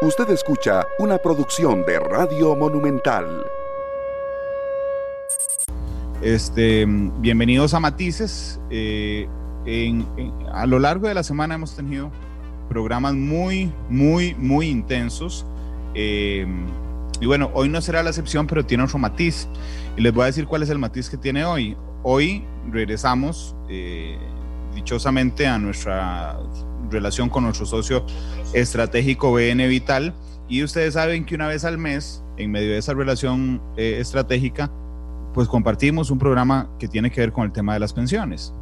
Usted escucha una producción de Radio Monumental. Este, bienvenidos a Matices. Eh, a lo largo de la semana hemos tenido programas muy, muy, muy intensos. Eh, y bueno, hoy no será la excepción, pero tiene otro matiz. Y les voy a decir cuál es el matiz que tiene hoy. Hoy regresamos eh, dichosamente a nuestra relación con nuestro socio estratégico BN Vital. Y ustedes saben que una vez al mes, en medio de esa relación eh, estratégica, pues compartimos un programa que tiene que ver con el tema de las pensiones.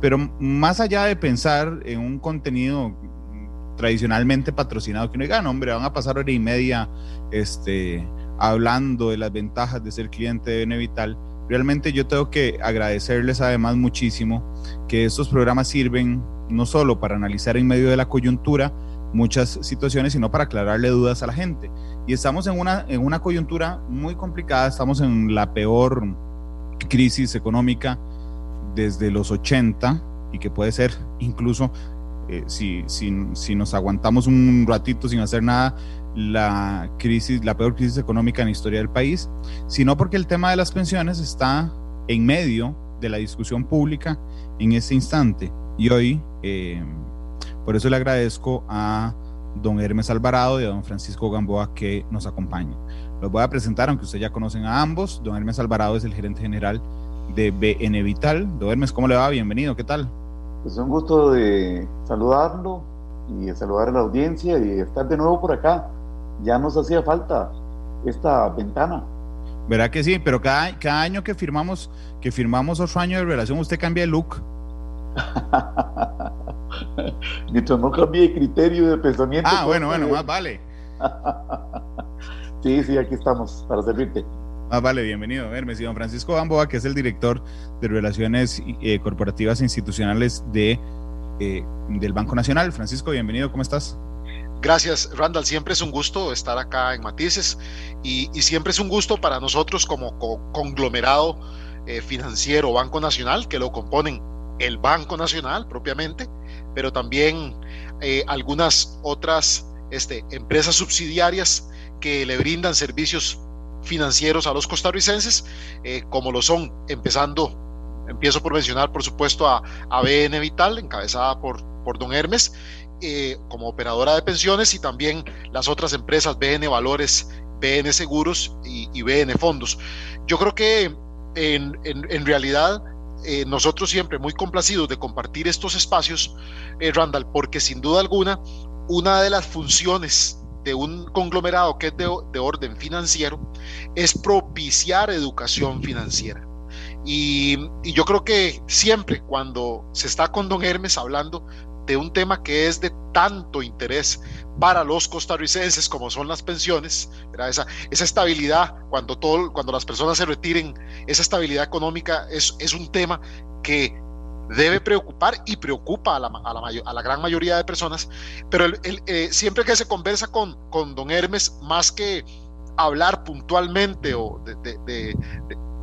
Pero más allá de pensar en un contenido tradicionalmente patrocinado que no diga, no, hombre, van a pasar hora y media este, hablando de las ventajas de ser cliente de BN Vital, realmente yo tengo que agradecerles además muchísimo que estos programas sirven no solo para analizar en medio de la coyuntura muchas situaciones, sino para aclararle dudas a la gente. Y estamos en una, en una coyuntura muy complicada, estamos en la peor crisis económica desde los 80 y que puede ser incluso, eh, si, si, si nos aguantamos un ratito sin hacer nada, la crisis, la peor crisis económica en la historia del país, sino porque el tema de las pensiones está en medio de la discusión pública en este instante. Y hoy, eh, por eso le agradezco a don Hermes Alvarado y a don Francisco Gamboa que nos acompañan. Los voy a presentar, aunque ustedes ya conocen a ambos. Don Hermes Alvarado es el gerente general de BN Vital. Don Hermes, ¿cómo le va? Bienvenido, ¿qué tal? Pues un gusto de saludarlo y de saludar a la audiencia y estar de nuevo por acá. Ya nos hacía falta esta ventana. Verá que sí, pero cada, cada año que firmamos, que firmamos otro año de relación, usted cambia de look. Mientras no cambie de criterio de pensamiento. Ah, bueno, bueno, más vale. sí, sí, aquí estamos para servirte. Más vale, bienvenido. Hermes y don Francisco Bamboa, que es el director de Relaciones eh, Corporativas e Institucionales de, eh, del Banco Nacional. Francisco, bienvenido, ¿cómo estás? Gracias, Randall. Siempre es un gusto estar acá en Matices y, siempre es un gusto para nosotros como conglomerado eh, financiero Banco Nacional, que lo componen el Banco Nacional propiamente, pero también eh, algunas otras este, empresas subsidiarias que le brindan servicios financieros a los costarricenses, eh, como lo son, empezando, empiezo por mencionar, por supuesto, a, a BN Vital, encabezada por, por don Hermes, eh, como operadora de pensiones, y también las otras empresas BN Valores, BN Seguros y, BN Fondos. Yo creo que en, realidad eh, nosotros siempre muy complacidos de compartir estos espacios, eh, Randall, porque sin duda alguna, una de las funciones de un conglomerado que es de, orden financiero es propiciar educación financiera. Y, y, yo creo que siempre cuando se está con don Hermes hablando de un tema que es de tanto interés para los costarricenses como son las pensiones, Esa, estabilidad cuando, todo, cuando las personas se retiren, esa estabilidad económica es, es un tema que debe preocupar y preocupa a la, a la, gran mayoría de personas, pero eh, siempre que se conversa con, con don Hermes, más que hablar puntualmente o de, de,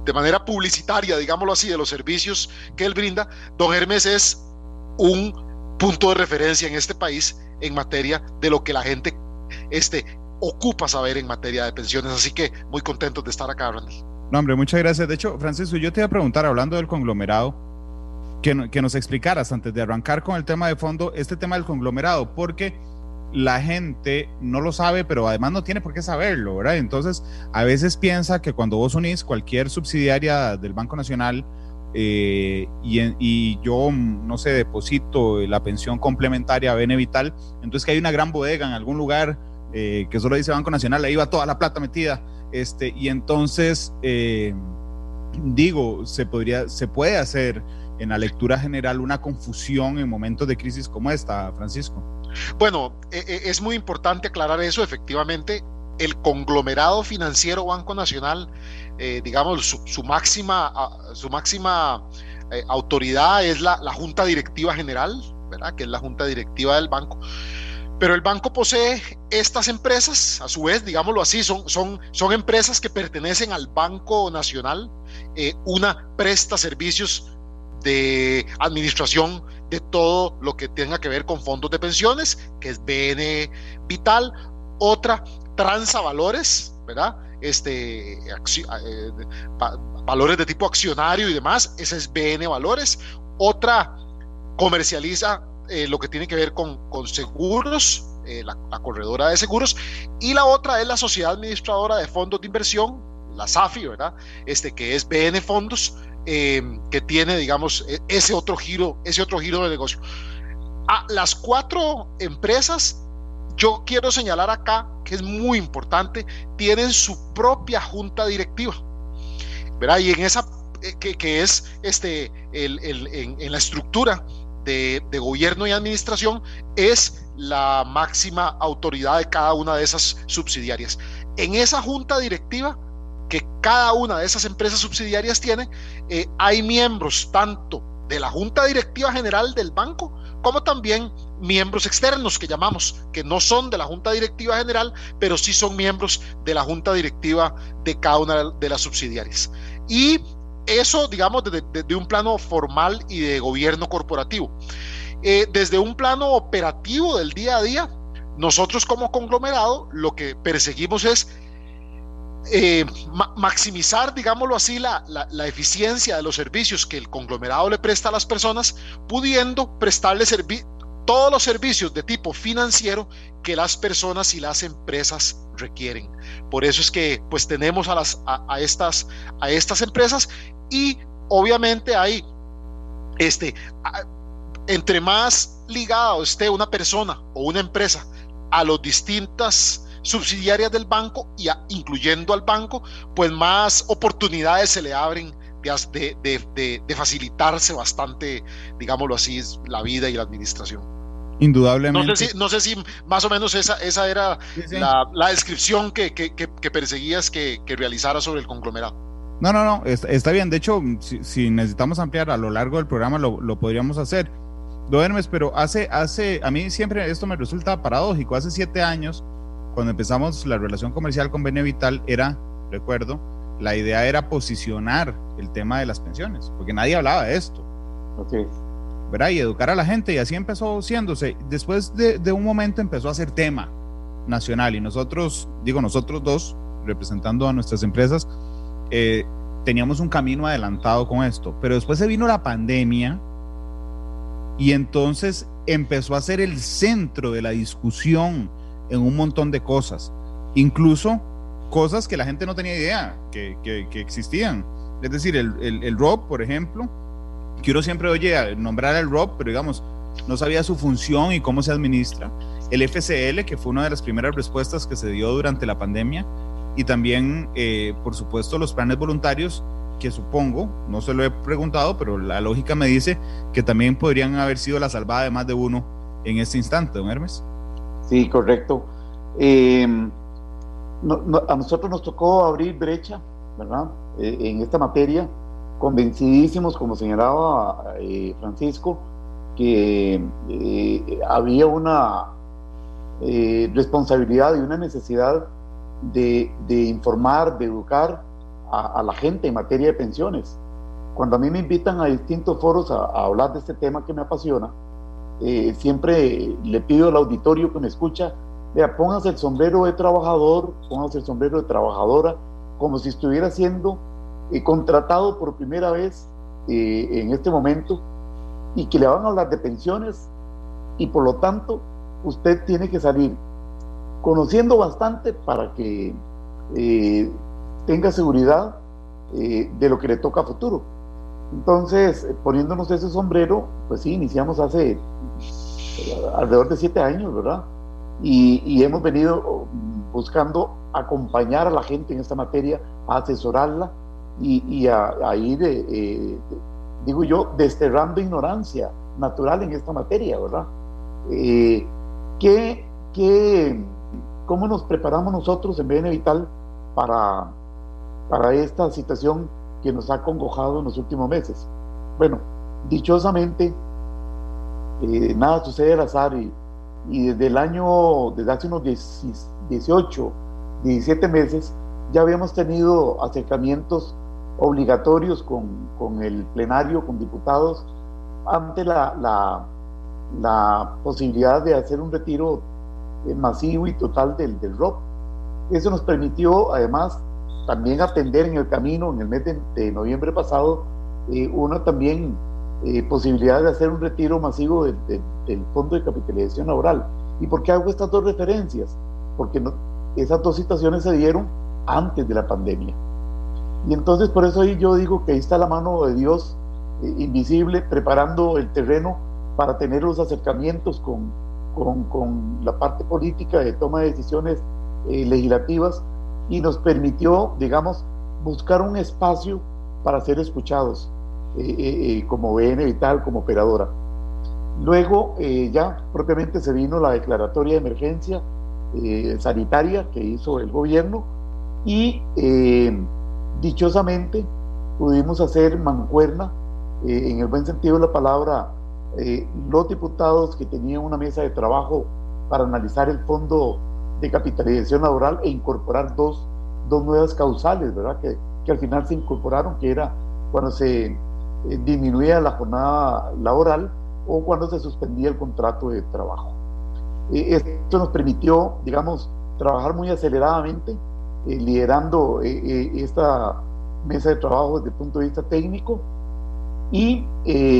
de manera publicitaria, digámoslo así, de los servicios que él brinda, don Hermes es un punto de referencia en este país en materia de lo que la gente este, ocupa saber en materia de pensiones. Así que muy contentos de estar acá, Randall. No, hombre, muchas gracias. De hecho, Francisco, yo te iba a preguntar, hablando del conglomerado, que, que nos explicaras antes de arrancar con el tema de fondo, este tema del conglomerado, porque la gente no lo sabe, pero además no tiene por qué saberlo, ¿verdad? Entonces, a veces piensa que cuando vos unís cualquier subsidiaria del Banco Nacional, eh, y, yo, no sé, deposito la pensión complementaria a Bene Vital, entonces que hay una gran bodega en algún lugar eh, que solo dice Banco Nacional, ahí va toda la plata metida, este, y entonces, eh, digo, se, podría, se puede hacer en la lectura general una confusión en momentos de crisis como esta, Francisco. Bueno, e, e, es muy importante aclarar eso, efectivamente, el conglomerado financiero Banco Nacional eh, digamos, su, máxima, su máxima eh, autoridad es la, Junta Directiva General, que es la Junta Directiva del banco. Pero el banco posee estas empresas, a su vez, digámoslo así, son, son, son empresas que pertenecen al Banco Nacional. Eh, una presta servicios de administración de todo lo que tenga que ver con fondos de pensiones, que es BN Vital, otra transa valores, ¿verdad? Este, eh, valores de tipo accionario y demás, esa es BN Valores. Otra comercializa eh, lo que tiene que ver con, con seguros, eh, la, corredora de seguros, y la otra es la sociedad administradora de fondos de inversión, la SAFI, ¿verdad? Este que es BN Fondos, em, que tiene, digamos, e, ese otro giro, ese otro giro de negocio. A las cuatro empresas, yo quiero señalar acá que es muy importante, tienen su propia junta directiva, ¿verdad? Y en esa, eh, que, es este, en la estructura de, gobierno y administración es la máxima autoridad de cada una de esas subsidiarias. En esa junta directiva que cada una de esas empresas subsidiarias tiene, eh, hay miembros tanto de la junta directiva general del banco como también miembros externos que llamamos, que no son de la junta directiva general, pero sí son miembros de la junta directiva de cada una de las subsidiarias. Y eso, digamos, desde, un plano formal y de gobierno corporativo. Eh, desde un plano operativo del día a día, nosotros como conglomerado lo que perseguimos es eh, maximizar, digámoslo así, la, la, eficiencia de los servicios que el conglomerado le presta a las personas, pudiendo prestarle todos los servicios de tipo financiero que las personas y las empresas requieren. Por eso es que pues tenemos a, las, a, estas, a estas empresas y obviamente hay, este, entre más ligado esté una persona o una empresa a las distintas subsidiarias del banco y incluyendo al banco, pues más oportunidades se le abren de, de, de, facilitarse bastante, digámoslo así, la vida y la administración. Indudablemente. No sé si, no sé si más o menos esa, esa era La, la, descripción que, que, que perseguías que, realizara sobre el conglomerado. No, no, no, está, bien. De hecho, si, necesitamos ampliar a lo largo del programa, lo, podríamos hacer. Duermes, pero hace, hace, a mí siempre esto me resulta paradójico. Hace siete años, cuando empezamos la relación comercial con Benevital, era, recuerdo, la idea era posicionar el tema de las pensiones, porque nadie hablaba de esto. Okay. ¿Verdad? Y educar a la gente, y así empezó siéndose. Después de, un momento empezó a ser tema nacional, y nosotros, digo nosotros dos, representando a nuestras empresas, eh, teníamos un camino adelantado con esto, pero después se vino la pandemia y entonces empezó a ser el centro de la discusión en un montón de cosas, incluso cosas que la gente no tenía idea que, existían. Es decir, el, el, ROB, por ejemplo, que uno siempre oye nombrar el ROB, pero digamos, no sabía su función y cómo se administra. El FCL, que fue una de las primeras respuestas que se dio durante la pandemia, y también, eh, por supuesto, los planes voluntarios, que supongo, no se lo he preguntado, pero la lógica me dice que también podrían haber sido la salvada de más de uno en este instante, don Hermes. Sí, correcto. Eh, a nosotros nos tocó abrir brecha, ¿verdad? Eh, en esta materia, convencidísimos, como señalaba Francisco, que había una responsabilidad y una necesidad de, informar, de educar a, la gente en materia de pensiones. Cuando a mí me invitan a distintos foros a, hablar de este tema que me apasiona, eh, siempre le pido al auditorio que me escucha, vea, póngase el sombrero de trabajador, póngase el sombrero de trabajadora, como si estuviera siendo eh, contratado por primera vez eh, en este momento y que le van a hablar de pensiones y por lo tanto usted tiene que salir conociendo bastante para que eh, tenga seguridad eh, de lo que le toca a futuro. Entonces, poniéndonos ese sombrero, pues sí, iniciamos hace eh, alrededor de siete años, ¿verdad? Y, hemos venido buscando acompañar a la gente en esta materia, asesorarla y, a, ir, digo yo, desterrando ignorancia natural en esta materia, ¿verdad? ¿qué, ¿Qué ¿Cómo nos preparamos nosotros en BN Vital para, para esta situación que nos ha congojado en los últimos meses? Bueno, dichosamente, eh, nada sucede al azar y, desde el año, desde hace unos 18, 17 meses, ya habíamos tenido acercamientos obligatorios con, con el plenario, con diputados, ante la, la, posibilidad de hacer un retiro eh, masivo y total del, del ROP. Eso nos permitió además también atender en el camino, en el mes de, noviembre pasado, eh, una también eh, posibilidad de hacer un retiro masivo del Fondo de Capitalización Laboral. ¿Y por qué hago estas dos referencias? Porque esas dos situaciones se dieron antes de la pandemia. Y entonces por eso ahí yo digo que ahí está la mano de Dios eh, invisible preparando el terreno para tener los acercamientos con, con, con la parte política de toma de decisiones eh, legislativas y nos permitió, digamos, buscar un espacio para ser escuchados eh, como BN Vital, como operadora. Luego ya propiamente se vino la declaratoria de emergencia sanitaria que hizo el gobierno y dichosamente pudimos hacer mancuerna, eh, en el buen sentido de la palabra, eh, los diputados que tenían una mesa de trabajo para analizar el fondo de capitalización laboral e incorporar dos, dos nuevas causales, ¿verdad? Que, que, al final se incorporaron, que era cuando se eh, disminuía la jornada laboral o cuando se suspendía el contrato de trabajo. esto nos permitió, digamos, trabajar muy aceleradamente eh, liderando eh, eh, esta mesa de trabajo desde el punto de vista técnico y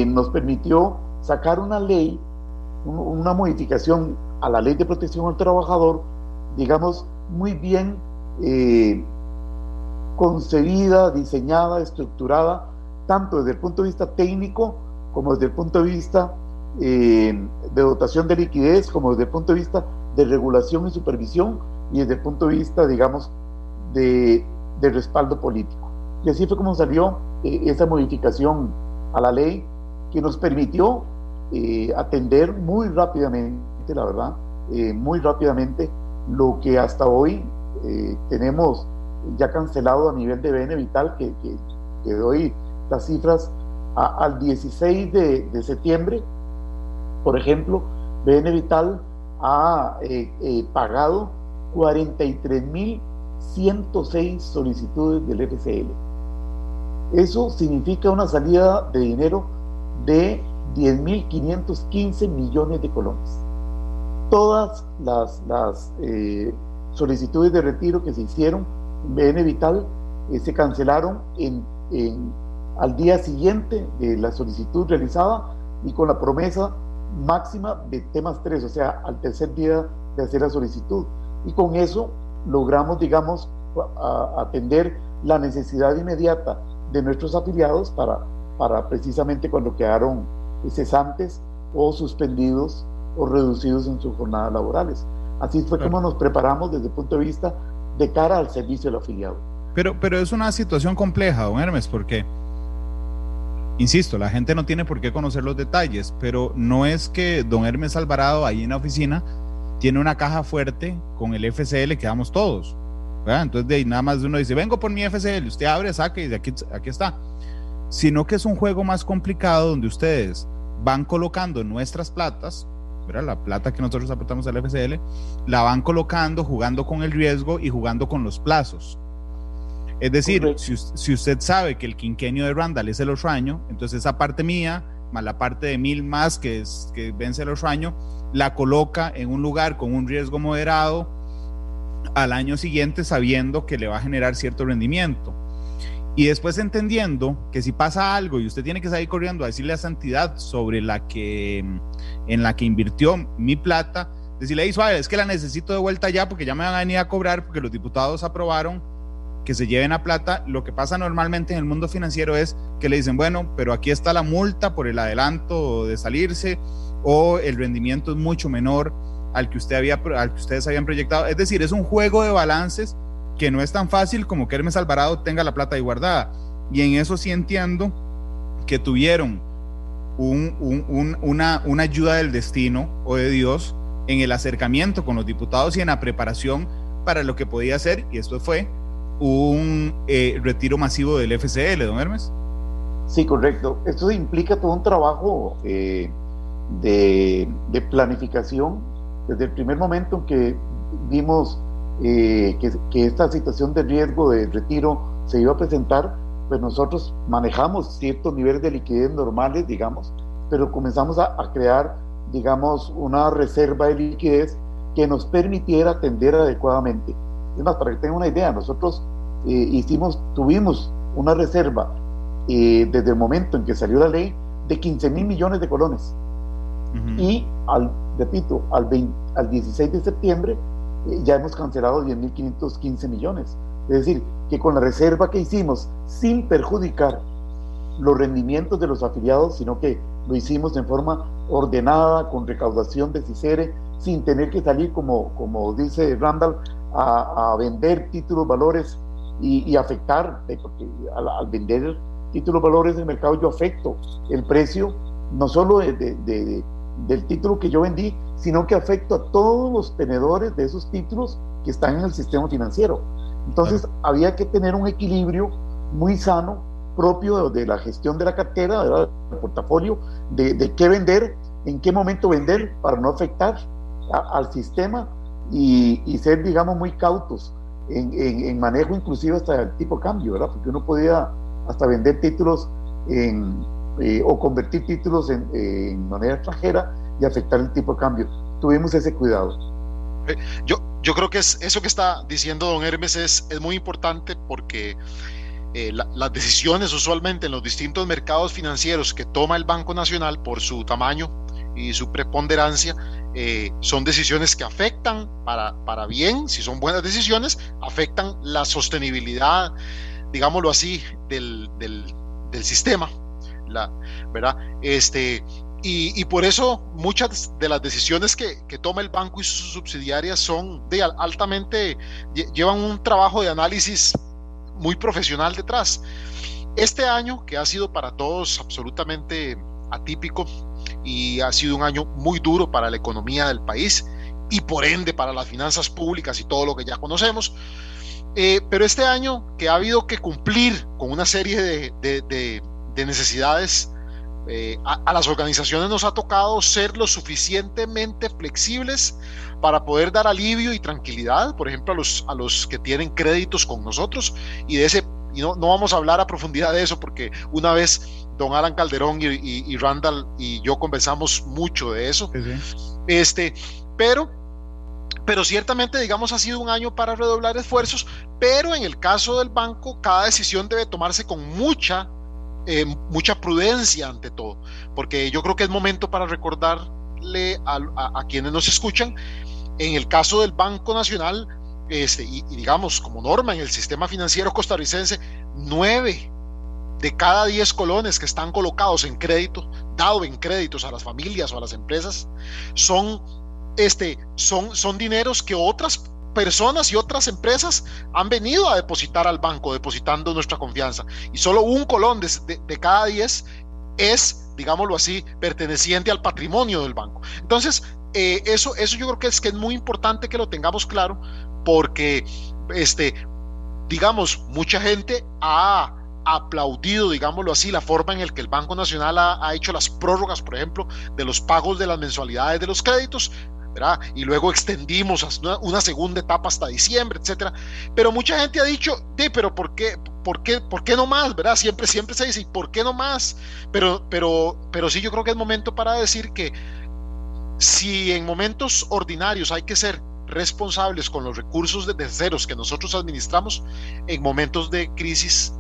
nos permitió sacar una ley, una modificación a la ley de protección al trabajador, digamos, muy bien concebida, diseñada, estructurada, tanto desde el punto de vista técnico como desde el punto de vista de dotación de liquidez, como desde el punto de vista de regulación y supervisión y desde el punto de vista, digamos, de, respaldo político. Y así fue como salió eh, esa modificación a la ley que nos permitió eh, atender muy rápidamente, la verdad, eh, muy rápidamente lo que hasta hoy tenemos ya cancelado a nivel de BN Vital, que, que, doy las cifras al 16 de, de, septiembre, por ejemplo, BN Vital ha pagado 43 mil 106 solicitudes del FCL. Eso significa una salida de dinero de 10.515 millones de colones. Todas las, eh, solicitudes de retiro que se hicieron en BN Vital eh, se cancelaron al día siguiente de la solicitud realizada y con la promesa máxima de temas 3, o sea, al tercer día de hacer la solicitud. Y con eso logramos, digamos, atender la necesidad inmediata de nuestros afiliados para, para precisamente cuando quedaron cesantes o suspendidos o reducidos en sus jornadas laborales. Así fue como nos preparamos desde el punto de vista de cara al servicio del afiliado. Pero, pero es una situación compleja, don Hermes, porque, insisto, la gente no tiene por qué conocer los detalles, pero no es que don Hermes Alvarado ahí en la oficina tiene una caja fuerte con el FCL que damos todos. Entonces, de ahí nada más uno dice, vengo por mi FCL, usted abre, saca y de aquí, aquí está. Sino que es un juego más complicado donde ustedes van colocando nuestras platas, ¿verdad? la plata que nosotros aportamos al FCL, la van colocando, jugando con el riesgo y jugando con los plazos. Es decir, si, si, usted sabe que el quinquenio de Randall es el otro año, entonces esa parte mía, la parte de mil más que, es, que vence el otro año, la coloca en un lugar con un riesgo moderado al año siguiente sabiendo que le va a generar cierto rendimiento. Y después entendiendo que si pasa algo y usted tiene que salir corriendo a decirle a esa entidad sobre la que en la que invirtió mi plata, decirle, ahí suave, es que la necesito de vuelta ya porque ya me van a venir a cobrar porque los diputados aprobaron que se lleven a plata. Lo que pasa normalmente en el mundo financiero es que le dicen, bueno, pero aquí está la multa por el adelanto de salirse o el rendimiento es mucho menor al que, usted había, al que ustedes habían proyectado. Es decir, es un juego de balances que no es tan fácil como que Hermes Alvarado tenga la plata ahí guardada. Y en eso sí entiendo que tuvieron una, una ayuda del destino o de Dios en el acercamiento con los diputados y en la preparación para lo que podía ser, y esto fue un eh, retiro masivo del FCL, don Hermes. Sí, correcto. Esto implica todo un trabajo eh, de, planificación desde el primer momento en que vimos eh, que, esta situación de riesgo de retiro se iba a presentar, pues nosotros manejamos ciertos niveles de liquidez normales, digamos, pero comenzamos a, crear, digamos, una reserva de liquidez que nos permitiera atender adecuadamente. Es más, para que tengan una idea, nosotros eh, hicimos, tuvimos una reserva eh, desde el momento en que salió la ley de 15 mil millones de colones. Y, al, repito, al, al 16 de septiembre eh, ya hemos cancelado 10.515 millones. Es decir, que con la reserva que hicimos, sin perjudicar los rendimientos de los afiliados, sino que lo hicimos en forma ordenada, con recaudación de CICERE, sin tener que salir, como, como dice Randall, a, vender títulos, valores y, afectar, eh, porque al, vender títulos, valores del mercado yo afecto el precio, no solo de, del título que yo vendí, sino que afecto a todos los tenedores de esos títulos que están en el sistema financiero. Entonces había que tener un equilibrio muy sano propio de, la gestión de la cartera, del portafolio, de, qué vender, en qué momento vender para no afectar al sistema y, ser, digamos, muy cautos en, manejo inclusive hasta el tipo de cambio, ¿verdad? Porque uno podía hasta vender títulos en, eh, o convertir títulos en, moneda extranjera y afectar el tipo de cambio. Tuvimos ese cuidado. Yo, yo creo que es, eso que está diciendo don Hermes es, es muy importante porque eh, las decisiones usualmente en los distintos mercados financieros que toma el Banco Nacional por su tamaño y su preponderancia eh, son decisiones que afectan para, para bien, si son buenas decisiones, afectan la sostenibilidad, digámoslo así, del, del, del sistema, la, ¿verdad? Este, y, y, por eso muchas de las decisiones que, que, toma el banco y sus subsidiarias son de altamente, llevan un trabajo de análisis muy profesional detrás. Este año, que ha sido para todos absolutamente atípico, y ha sido un año muy duro para la economía del país y por ende para las finanzas públicas y todo lo que ya conocemos. Eh, pero este año que ha habido que cumplir con una serie de, necesidades, eh, a, las organizaciones nos ha tocado ser lo suficientemente flexibles para poder dar alivio y tranquilidad, por ejemplo, a los, a los que tienen créditos con nosotros y de ese y no, no vamos a hablar a profundidad de eso porque una vez don Alan Calderón y, Randall y yo conversamos mucho de eso. Este, pero, pero ciertamente, digamos, ha sido un año para redoblar esfuerzos, pero en el caso del banco, cada decisión debe tomarse con mucha, eh, mucha prudencia ante todo, porque yo creo que es momento para recordarle a, quienes nos escuchan, en el caso del Banco Nacional, este, y, y digamos, como norma en el sistema financiero costarricense, nueve de cada 10 colones que están colocados en crédito, dado en créditos a las familias o a las empresas, son, este, son, son dineros que otras personas y otras empresas han venido a depositar al banco, depositando nuestra confianza. Y solo un colón de, de, cada 10 es, digámoslo así, perteneciente al patrimonio del banco. Entonces, eh, eso, eso yo creo que es, que es muy importante que lo tengamos claro, porque, este, digamos, mucha gente ha aplaudido, digámoslo así, la forma en la que el Banco Nacional ha, hecho las prórrogas, por ejemplo, de los pagos de las mensualidades de los créditos, ¿verdad? Y luego extendimos una, una segunda etapa hasta diciembre, etcétera. Pero mucha gente ha dicho, de, pero ¿por qué, por qué, por qué no más, verdad? Siempre, siempre se dice, ¿y por qué no más? Pero, pero, pero sí, yo creo que es momento para decir que si en momentos ordinarios hay que ser responsables con los recursos de terceros que nosotros administramos, en momentos de crisis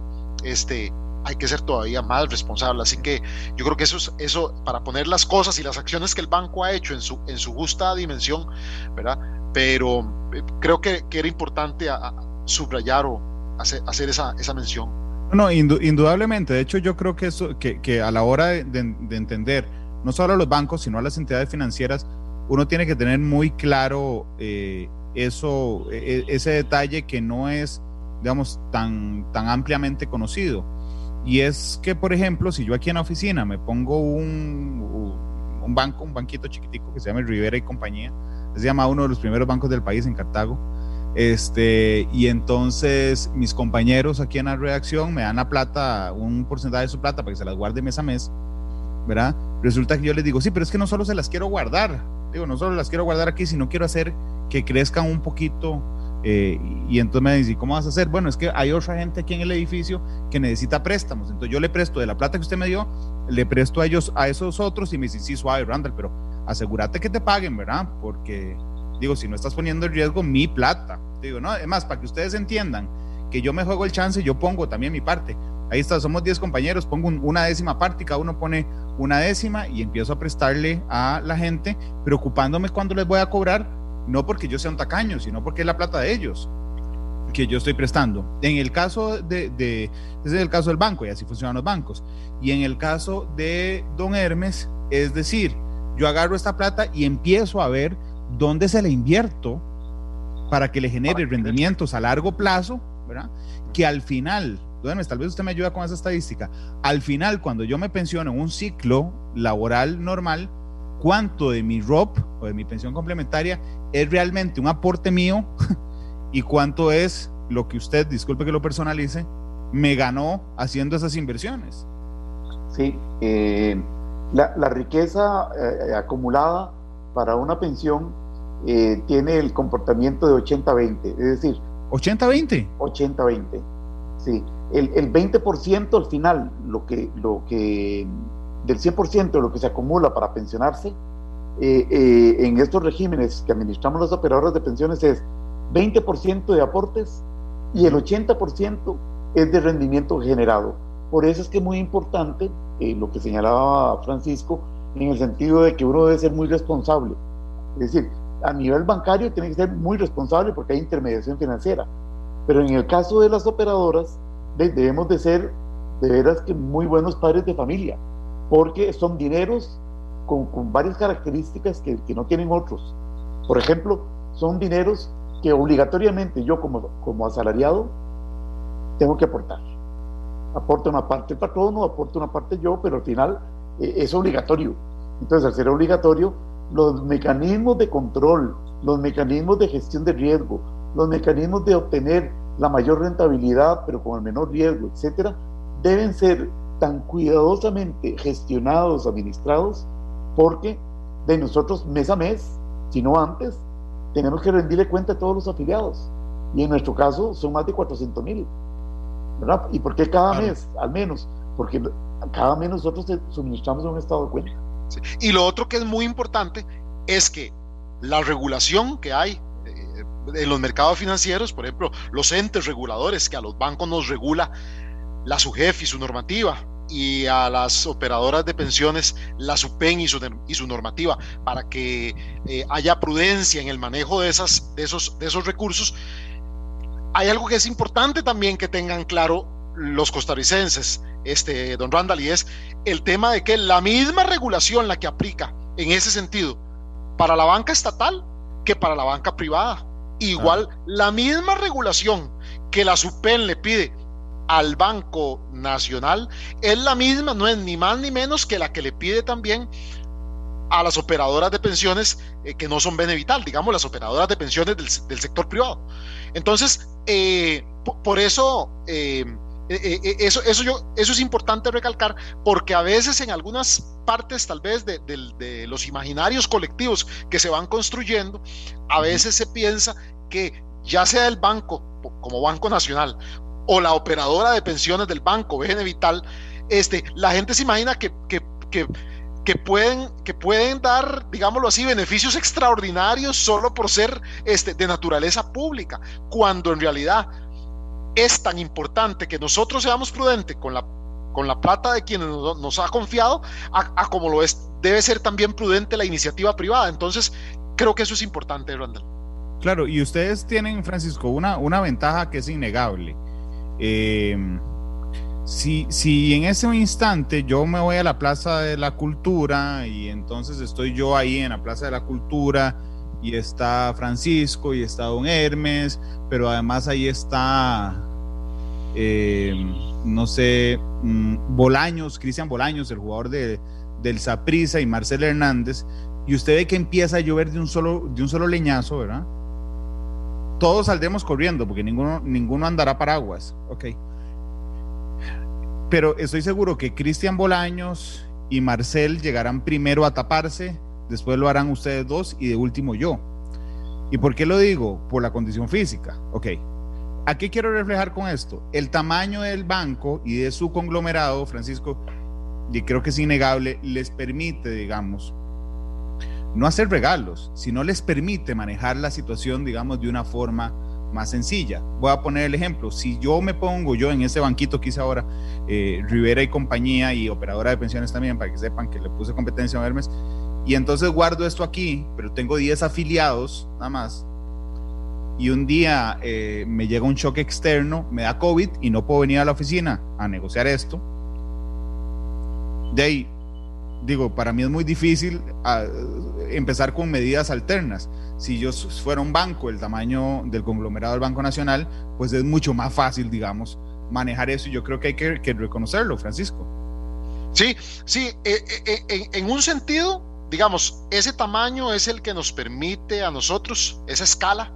este, hay que ser todavía más responsable. Así que yo creo que eso es eso para poner las cosas y las acciones que el banco ha hecho en su, en su justa dimensión, ¿verdad? Pero eh, creo que, que, era importante subrayar o hacer, hacer esa, esa, mención. No, indudablemente. De hecho, yo creo que, eso, que, que a la hora de, de, entender no solo a los bancos, sino a las entidades financieras, uno tiene que tener muy claro eh, eso, e, e, ese detalle que no es digamos, tan, tan ampliamente conocido. Y es que, por ejemplo, si yo aquí en la oficina me pongo un, un banco, un banquito chiquitico que se llama Rivera y Compañía, se llama uno de los primeros bancos del país en Cartago, este, y entonces mis compañeros aquí en la redacción me dan la plata, un porcentaje de su plata para que se las guarde mes a mes, ¿verdad? Resulta que yo les digo, sí, pero es que no solo se las quiero guardar, digo, no solo las quiero guardar aquí, sino quiero hacer que crezcan un poquito eh, y entonces me dice, ¿cómo vas a hacer? Bueno, es que hay otra gente aquí en el edificio que necesita préstamos. Entonces yo le presto de la plata que usted me dio, le presto a ellos, a esos otros y me dice, sí, suave, Randall, pero asegúrate que te paguen, ¿verdad? Porque digo, si no estás poniendo en riesgo mi plata, digo, no, además, para que ustedes entiendan que yo me juego el chance, yo pongo también mi parte. Ahí está, somos 10 compañeros, pongo una décima parte y cada uno pone una décima y empiezo a prestarle a la gente, preocupándome cuando les voy a cobrar, no porque yo sea un tacaño, sino porque es la plata de ellos que yo estoy prestando. En el caso de, de ese es el caso del banco y así funcionan los bancos. Y en el caso de Don Hermes, es decir, yo agarro esta plata y empiezo a ver dónde se le invierto para que le genere rendimientos a largo plazo, ¿verdad? Que al final, Don Hermes, tal vez usted me ayuda con esa estadística, al final cuando yo me pensiono en un ciclo laboral normal, cuánto de mi ROP o de mi pensión complementaria es realmente un aporte mío y cuánto es lo que usted, disculpe que lo personalice, me ganó haciendo esas inversiones. Sí, eh, la, riqueza eh, acumulada para una pensión eh, tiene el comportamiento de 80-20, es decir... ¿80-20? 80-20, sí. El, el 20% al final, lo que, lo que, del 100% de lo que se acumula para pensionarse, en estos regímenes que administramos las operadoras de pensiones es 20% de aportes y el 80% es de rendimiento generado. Por eso es que es muy importante eh, lo que señalaba Francisco en el sentido de que uno debe ser muy responsable. Es decir, a nivel bancario tiene que ser muy responsable porque hay intermediación financiera. Pero en el caso de las operadoras, debemos de ser de veras que muy buenos padres de familia, porque son dineros con, con varias características que, que no tienen otros. Por ejemplo, son dineros que obligatoriamente yo como, como asalariado tengo que aportar. Aporta una parte el patrono, aporta una parte yo, pero al final eh, es obligatorio. Entonces, al ser obligatorio, los mecanismos de control, los mecanismos de gestión de riesgo, los mecanismos de obtener la mayor rentabilidad, pero con el menor riesgo, etcétera, deben ser tan cuidadosamente gestionados, administrados, porque de nosotros mes a mes, si no antes, tenemos que rendirle cuenta a todos los afiliados. Y en nuestro caso son más de 400 mil. ¿Verdad? ¿Y por qué cada mes, al menos? Porque cada mes nosotros suministramos un estado de cuenta. Y lo otro que es muy importante es que la regulación que hay eh, en los mercados financieros, por ejemplo, los entes reguladores que a los bancos nos regula la SUGEF y su normativa, y a las operadoras de pensiones la SUPEN y su, y su normativa para que eh, haya prudencia en el manejo de, esas, de, esos, de esos recursos. Hay algo que es importante también que tengan claro los costarricenses, este, don Randall, y es el tema de que la misma regulación la que aplica en ese sentido para la banca estatal que para la banca privada. Igual, la misma regulación que la SUPEN le pide al Banco Nacional es la misma, no es ni más ni menos que la que le pide también a las operadoras de pensiones eh, que no son Benevital, digamos las operadoras de pensiones del, sector privado. Entonces, eh, por eso, eh, eso, eso, yo, eso es importante recalcar, porque a veces en algunas partes tal vez de, de los imaginarios colectivos que se van construyendo, a veces se piensa que ya sea el banco como Banco Nacional o la operadora de pensiones del banco, BN Vital, este, la gente se imagina que, que, pueden, que pueden dar, digámoslo así, beneficios extraordinarios solo por ser este, de naturaleza pública, cuando en realidad es tan importante que nosotros seamos prudentes con la, con la plata de quienes nos, ha confiado, a, como lo es, debe ser también prudente la iniciativa privada. Entonces, creo que eso es importante, Randall. Claro, y ustedes tienen, Francisco, una, una ventaja que es innegable eh, si, si en ese instante yo me voy a la Plaza de la Cultura y entonces estoy yo ahí en la Plaza de la Cultura y está Francisco y está Don Hermes, pero además ahí está, eh, no sé, mm, Bolaños, Cristian Bolaños, el jugador de, del Saprisa y Marcel Hernández, y usted ve que empieza a llover de un solo, de un solo leñazo, ¿verdad? Todos saldremos corriendo porque ninguno, ninguno andará paraguas. Ok. Pero estoy seguro que Cristian Bolaños y Marcel llegarán primero a taparse, después lo harán ustedes dos y de último yo. ¿Y por qué lo digo? Por la condición física. Ok. ¿A qué quiero reflejar con esto? El tamaño del banco y de su conglomerado, Francisco, y creo que es innegable, les permite, digamos, no hacer regalos, sino les permite manejar la situación, digamos, de una forma más sencilla. Voy a poner el ejemplo, si yo me pongo yo en ese banquito que hice ahora, eh, Rivera y compañía y operadora de pensiones también, para que sepan que le puse competencia a Hermes, y entonces guardo esto aquí, pero tengo 10 afiliados nada más, y un día eh, me llega un choque externo, me da COVID y no puedo venir a la oficina a negociar esto, de ahí, digo, para mí es muy difícil ah, empezar con medidas alternas. Si yo fuera un banco, el tamaño del conglomerado del Banco Nacional, pues es mucho más fácil, digamos, manejar eso. Y yo creo que hay que, reconocerlo, Francisco. Sí, sí, eh, eh, eh, en, un sentido, digamos, ese tamaño es el que nos permite a nosotros, esa escala,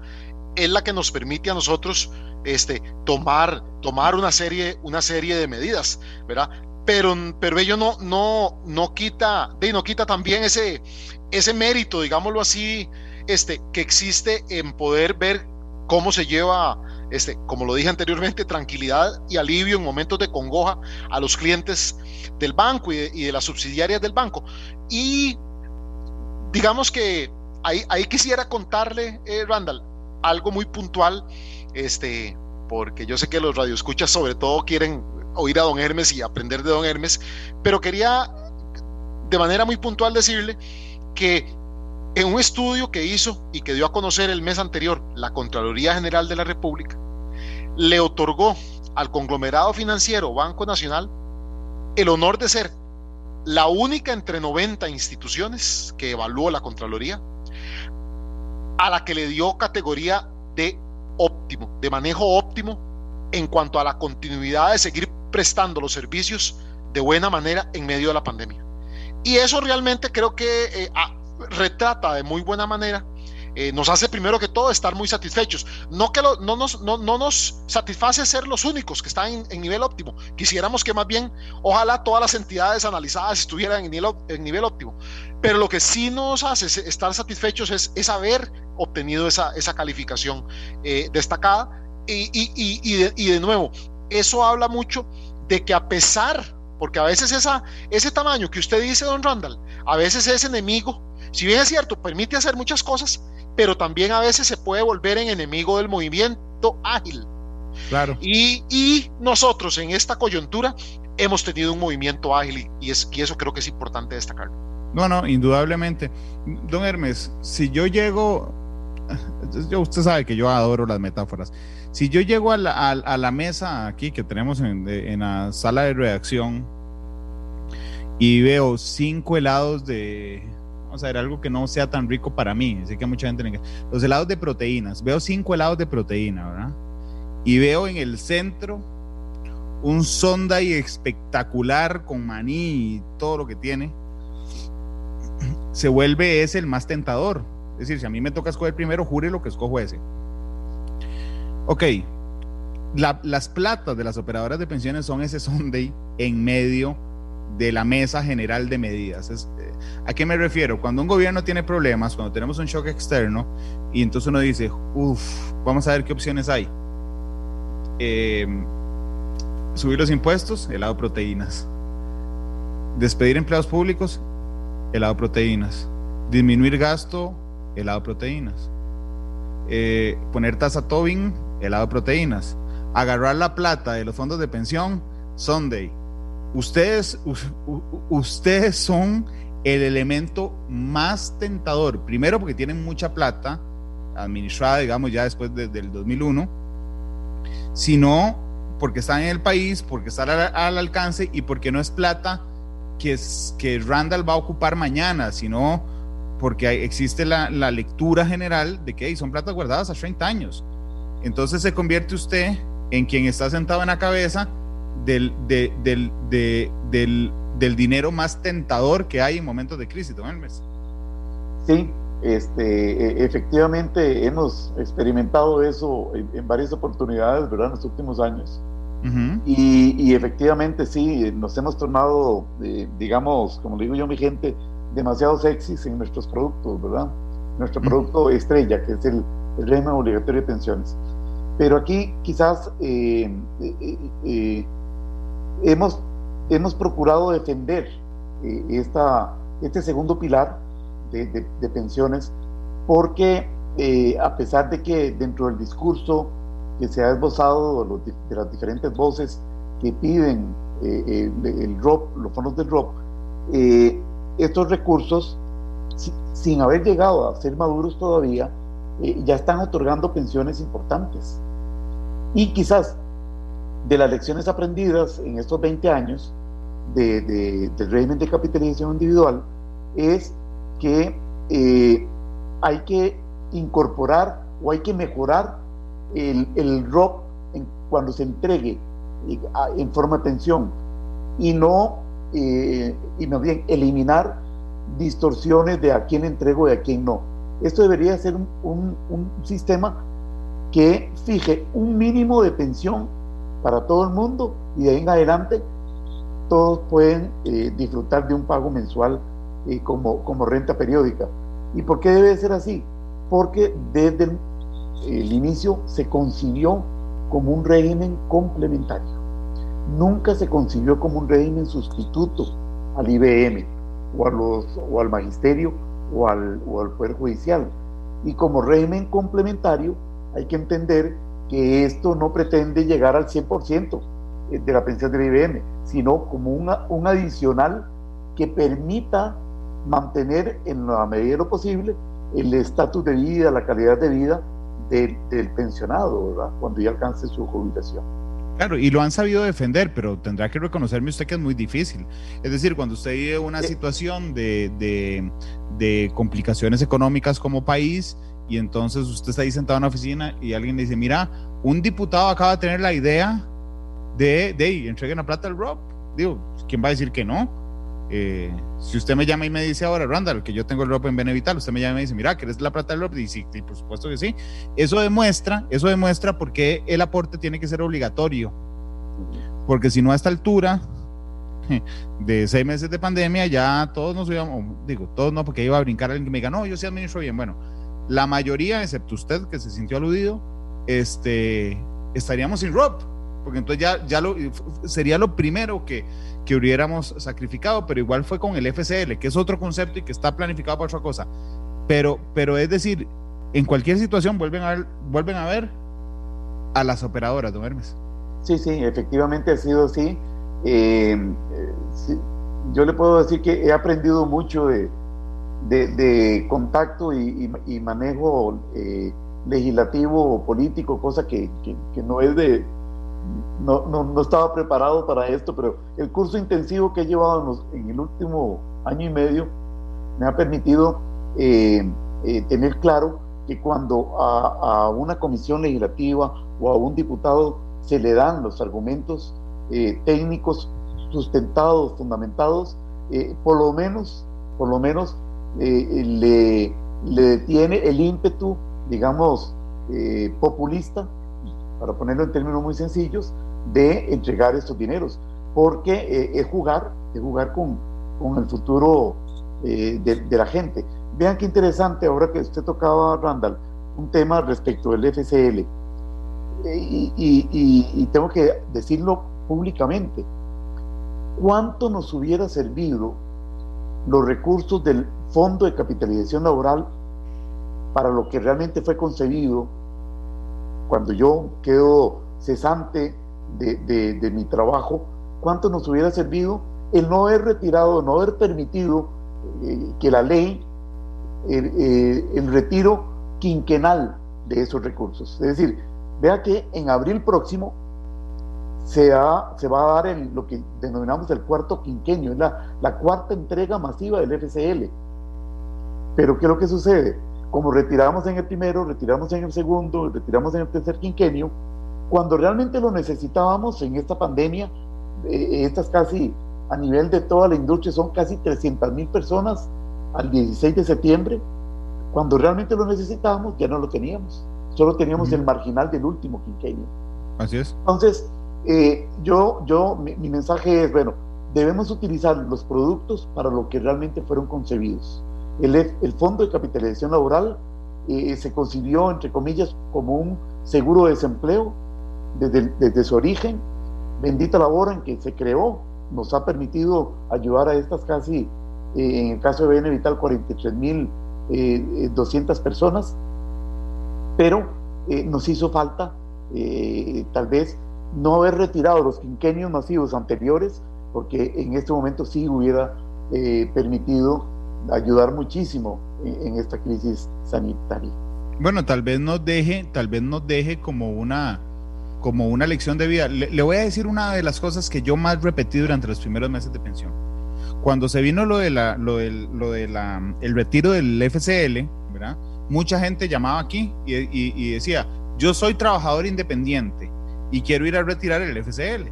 es la que nos permite a nosotros este, tomar, tomar una, serie, una serie de medidas, ¿verdad? Pero, pero ello no, no, no quita, no quita también ese, ese mérito, digámoslo así, este, que existe en poder ver cómo se lleva, este, como lo dije anteriormente, tranquilidad y alivio en momentos de congoja a los clientes del banco y de, las subsidiarias del banco. Y digamos que ahí, ahí quisiera contarle, eh, Randall, algo muy puntual, este, porque yo sé que los radioescuchas sobre todo quieren oír a don Hermes y aprender de don Hermes, pero quería de manera muy puntual decirle que en un estudio que hizo y que dio a conocer el mes anterior la Contraloría General de la República, le otorgó al conglomerado financiero Banco Nacional el honor de ser la única entre 90 instituciones que evaluó la Contraloría a la que le dio categoría de óptimo, de manejo óptimo en cuanto a la continuidad de seguir prestando los servicios de buena manera en medio de la pandemia. Y eso realmente creo que eh, retrata de muy buena manera, eh, nos hace primero que todo estar muy satisfechos. No que no, nos, no, nos satisface ser los únicos que están en, nivel óptimo. Quisiéramos que más bien, ojalá todas las entidades analizadas estuvieran en nivel, en nivel óptimo. Pero lo que sí nos hace estar satisfechos es, es haber obtenido esa, esa calificación eh, destacada. Y, y, y, y de nuevo, eso habla mucho de que a pesar, porque a veces esa, ese tamaño que usted dice, don Randall, a veces es enemigo, si bien es cierto, permite hacer muchas cosas, pero también a veces se puede volver en enemigo del movimiento ágil. Claro. Y, y nosotros en esta coyuntura hemos tenido un movimiento ágil y, es, y eso creo que es importante destacarlo. No, no, indudablemente. Don Hermes, si yo llego, usted sabe que yo adoro las metáforas. Si yo llego a la, mesa aquí que tenemos en, la sala de redacción y veo cinco helados de, vamos a ver, algo que no sea tan rico para mí, sé que mucha gente. Los helados de proteínas, veo cinco helados de proteína, ¿verdad? Y veo en el centro un sonda y espectacular con maní y todo lo que tiene, se vuelve ese el más tentador. Es decir, si a mí me toca escoger primero, jure lo que escojo ese. Ok, las platas de las operadoras de pensiones son ese Sunday en medio de la mesa general de medidas. Eh, ¿A qué me refiero? Cuando un gobierno tiene problemas, cuando tenemos un shock externo, y entonces uno dice, uff, vamos a ver qué opciones hay. Em, subir los impuestos, helado proteínas. Despedir empleados públicos, helado proteínas. Disminuir gasto, helado proteínas. Eh, poner tasa Tobin, helado de proteínas. Agarrar la plata de los fondos de pensión, Sunday. Ustedes, ustedes son el elemento más tentador. Primero porque tienen mucha plata administrada, digamos, ya después del 2001. Sino porque están en el país, porque están al, alcance y porque no es plata que, que Randall va a ocupar mañana, sino porque existe la, la lectura general de que son platas guardadas a 30 años. Entonces se convierte usted en quien está sentado en la cabeza del, del, del, dinero más tentador que hay en momentos de crisis, don Elmes. Sí, este, e, efectivamente hemos experimentado eso en, varias oportunidades, ¿verdad? En los últimos años. y, y, efectivamente sí, nos hemos tornado, eh, digamos, como digo yo mi gente, demasiado sexys en nuestros productos, ¿verdad? Nuestro producto estrella, que es el, el régimen obligatorio de pensiones. Pero aquí quizás eh, eh, eh, hemos, hemos procurado defender esta, este segundo pilar de, pensiones, porque a pesar de que dentro del discurso que se ha esbozado de las diferentes voces que piden eh, el, ROP, los fondos del ROP, estos recursos, sin haber llegado a ser maduros todavía, ya están otorgando pensiones importantes. Y quizás de las lecciones aprendidas en estos 20 años de, del régimen de capitalización individual es que eh, hay que incorporar o hay que mejorar el, el ROP cuando se entregue eh, en forma de pensión y no, eh, y más bien eliminar distorsiones de a quién entrego y a quién no. Esto debería ser un, un, sistema que fije un mínimo de pensión para todo el mundo y de ahí en adelante todos pueden eh, disfrutar de un pago mensual eh, como, como renta periódica. ¿Y por qué debe ser así? Porque desde el, inicio se concibió como un régimen complementario. Nunca se concibió como un régimen sustituto al IBM o, a o al magisterio o al, o al Poder Judicial. Y como régimen complementario hay que entender que esto no pretende llegar al 100% de la pensión del IBM, sino como una, un adicional que permita mantener en la medida de lo posible el estatus de vida, la calidad de vida del, pensionado, ¿verdad? cuando ya alcance su jubilación. Claro, y lo han sabido defender, pero tendrá que reconocerme usted que es muy difícil. Es decir, cuando usted vive una situación de, de, de complicaciones económicas como país, y entonces usted está ahí sentado en la oficina y alguien le dice, mira, un diputado acaba de tener la idea de, de entreguen la plata al Rob. Digo, ¿quién va a decir que no? Eh, si usted me llama y me dice ahora, Randall, que yo tengo el Rob en Benevital, usted me llama y me dice, mira, ¿quieres la plata del Rob? Y sí, por supuesto que sí. Eso demuestra, eso demuestra por qué el aporte tiene que ser obligatorio. Porque si no a esta altura de seis meses de pandemia, ya todos nos íbamos, digo, todos no, porque iba a brincar alguien que me diga, no, yo sí administro bien. Bueno, la mayoría, excepto usted que se sintió aludido, este, estaríamos sin Rob, porque entonces ya, ya lo, sería lo primero que, que hubiéramos sacrificado, pero igual fue con el FCL, que es otro concepto y que está planificado para otra cosa. Pero, pero es decir, en cualquier situación vuelven a ver, vuelven a ver a las operadoras, don Hermes. Sí, sí, efectivamente ha sido así. Eh, yo le puedo decir que he aprendido mucho de, de, contacto y, manejo eh, legislativo o político, cosa que, no es de... No, no, estaba preparado para esto, pero el curso intensivo que he llevado en, el último año y medio me ha permitido eh, eh, tener claro que cuando a, una comisión legislativa o a un diputado se le dan los argumentos técnicos sustentados, fundamentados, por lo menos, por lo menos eh, le, le, detiene el ímpetu, digamos, eh, populista, para ponerlo en términos muy sencillos, de entregar estos dineros, porque eh, es jugar, es jugar con, con el futuro de, de, la gente. Vean qué interesante, ahora que usted tocaba, Randall, un tema respecto del FCL, y, y, y tengo que decirlo públicamente, ¿cuánto nos hubiera servido los recursos del Fondo de Capitalización Laboral para lo que realmente fue concebido cuando yo quedo cesante de, mi trabajo, cuánto nos hubiera servido el no haber retirado, no haber permitido eh, que la ley, eh, el retiro quinquenal de esos recursos. Es decir, vea que en abril próximo se, se va a dar en lo que denominamos el cuarto quinquenio, la, la cuarta entrega masiva del FCL. Pero ¿qué es lo que sucede? Como retiramos en el primero, retiramos en el segundo, retiramos en el tercer quinquenio, cuando realmente lo necesitábamos en esta pandemia, eh, estas casi a nivel de toda la industria son casi 300 mil personas al 16 de septiembre, cuando realmente lo necesitábamos ya no lo teníamos, solo teníamos el marginal del último quinquenio. Así es. Entonces, eh, yo, yo, mi, mensaje es, bueno, debemos utilizar los productos para lo que realmente fueron concebidos. El, el Fondo de Capitalización Laboral eh, se concibió, entre comillas, como un seguro de desempleo desde, desde su origen. Bendita la hora en que se creó, nos ha permitido ayudar a estas casi en el caso de BN Vital 43.200 eh, personas, pero nos hizo falta tal vez no haber retirado los quinquenios masivos anteriores, porque en este momento sí hubiera permitido ayudar muchísimo en, esta crisis sanitaria. Bueno, tal vez nos deje, tal vez nos deje como una, como una lección de vida. Le, voy a decir una de las cosas que yo más repetí durante los primeros meses de pensión. Cuando se vino lo de la, lo del, lo de la, el retiro del FCL, ¿verdad? Mucha gente llamaba aquí y, decía, yo soy trabajador independiente y quiero ir a retirar el FCL.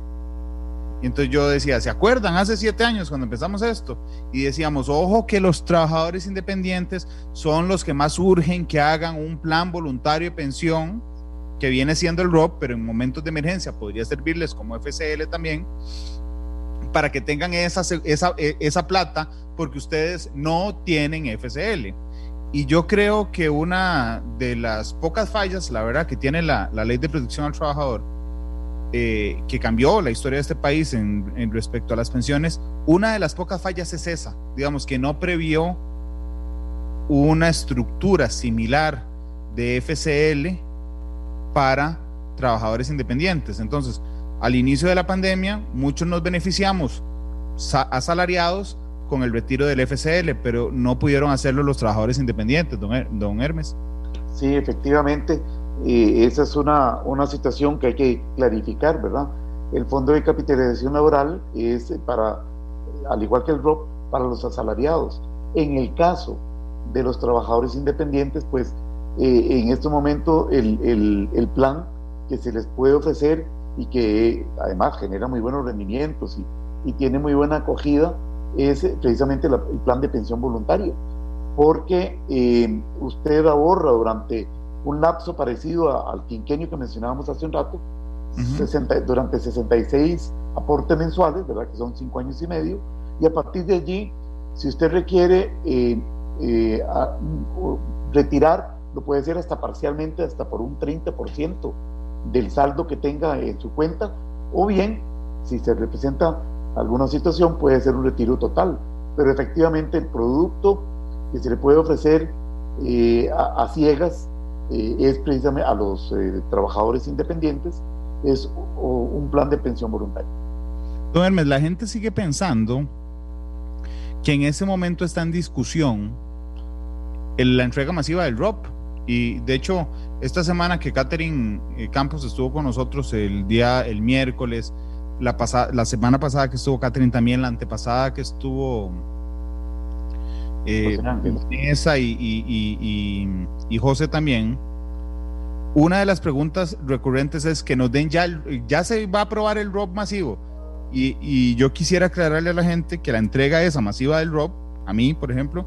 Y entonces yo decía, ¿se acuerdan? Hace siete años cuando empezamos esto. Y decíamos, ojo que los trabajadores independientes son los que más urgen que hagan un plan voluntario de pensión, que viene siendo el ROP, pero en momentos de emergencia podría servirles como FCL también, para que tengan esa, esa, esa plata, porque ustedes no tienen FCL. Y yo creo que una de las pocas fallas, la verdad, que tiene la, la ley de protección al trabajador, eh, que cambió la historia de este país en, respecto a las pensiones, una de las pocas fallas es esa, digamos, que no previó una estructura similar de FCL para trabajadores independientes. Entonces, al inicio de la pandemia, muchos nos beneficiamos asalariados con el retiro del FCL, pero no pudieron hacerlo los trabajadores independientes, don Hermes. Sí, efectivamente. Y esa es una, una situación que hay que clarificar, ¿verdad? El Fondo de Capitalización Laboral es para, al igual que el ROP, para los asalariados. En el caso de los trabajadores independientes, pues eh, en este momento el, el, el, plan que se les puede ofrecer y que además genera muy buenos rendimientos y, y tiene muy buena acogida es precisamente el plan de pensión voluntaria, porque eh, usted ahorra durante un lapso parecido al quinquenio que mencionábamos hace un rato, durante 66 aportes mensuales, ¿verdad? Que son 5 años y medio, y a partir de allí, si usted requiere eh, eh, retirar, lo puede hacer hasta parcialmente, hasta por un 30% del saldo que tenga en su cuenta, o bien, si se representa alguna situación, puede ser un retiro total. Pero efectivamente el producto que se le puede ofrecer eh, a ciegas eh, es precisamente a los eh, trabajadores independientes, es un plan de pensión voluntaria. Don Hermes, la gente sigue pensando que en ese momento está en discusión la entrega masiva del ROP. Y de hecho, esta semana que Catherine eh, Campos estuvo con nosotros el día, el miércoles, la, la semana pasada que estuvo Catherine también, la antepasada que estuvo eh, esa y, y, José también. Una de las preguntas recurrentes es que nos den ya, ya se va a aprobar el ROP masivo. Y, yo quisiera aclararle a la gente que la entrega esa masiva del ROP, a mí, por ejemplo,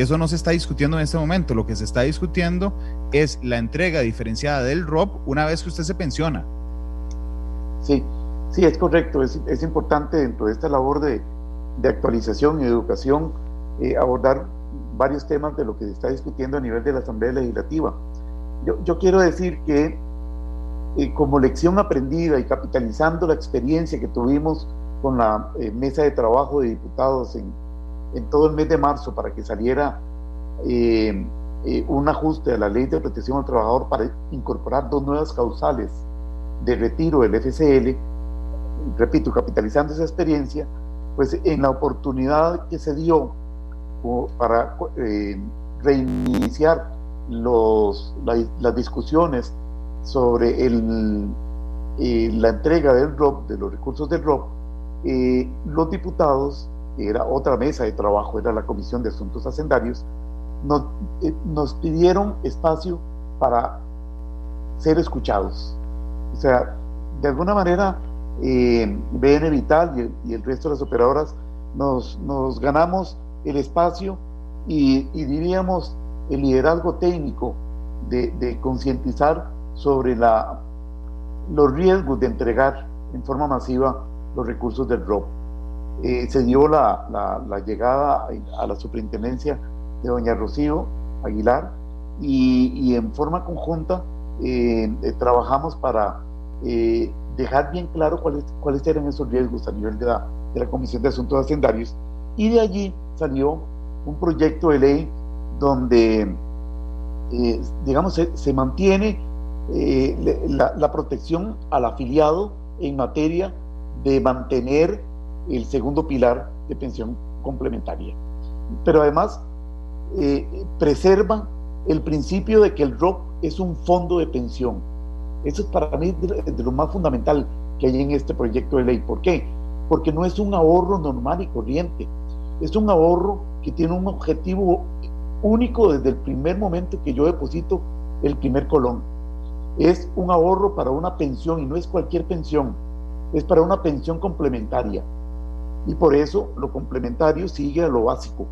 eso no se está discutiendo en este momento. Lo que se está discutiendo es la entrega diferenciada del ROP una vez que usted se pensiona. Sí, sí, es correcto. Es, es importante dentro de esta labor de, de actualización y educación eh, abordar varios temas de lo que se está discutiendo a nivel de la Asamblea Legislativa. Yo, yo quiero decir que eh, como lección aprendida y capitalizando la experiencia que tuvimos con la eh, mesa de trabajo de diputados en, en, todo el mes de marzo para que saliera un ajuste a la ley de protección al trabajador para incorporar dos nuevas causales de retiro del FCL, repito, capitalizando esa experiencia, pues en la oportunidad que se dio para eh, reiniciar los, las discusiones sobre el, eh, la entrega del ROP, de los recursos del ROP, eh, los diputados, era otra mesa de trabajo, era la Comisión de Asuntos Hacendarios, nos, nos pidieron espacio para ser escuchados. O sea, de alguna manera, BN Vital y, y, el resto de las operadoras nos, nos ganamos el espacio y, diríamos el liderazgo técnico de, concientizar sobre la, los riesgos de entregar en forma masiva los recursos del ROP. Eh, se dio la, llegada a la superintendencia de doña Rocío Aguilar y, en forma conjunta eh, eh, trabajamos para dejar bien claro cuáles, cuáles eran esos riesgos a nivel de la, de la Comisión de Asuntos Hacendarios. Y de allí salió un proyecto de ley donde, digamos, se, mantiene eh, la, la, protección al afiliado en materia de mantener el segundo pilar de pensión complementaria. Pero además eh, preserva el principio de que el ROP es un fondo de pensión. Eso es para mí de, lo más fundamental que hay en este proyecto de ley. ¿Por qué? Porque no es un ahorro normal y corriente. Es un ahorro que tiene un objetivo único desde el primer momento que yo deposito el primer colón. Es un ahorro para una pensión y no es cualquier pensión, es para una pensión complementaria. Y por eso lo complementario sigue a lo básico.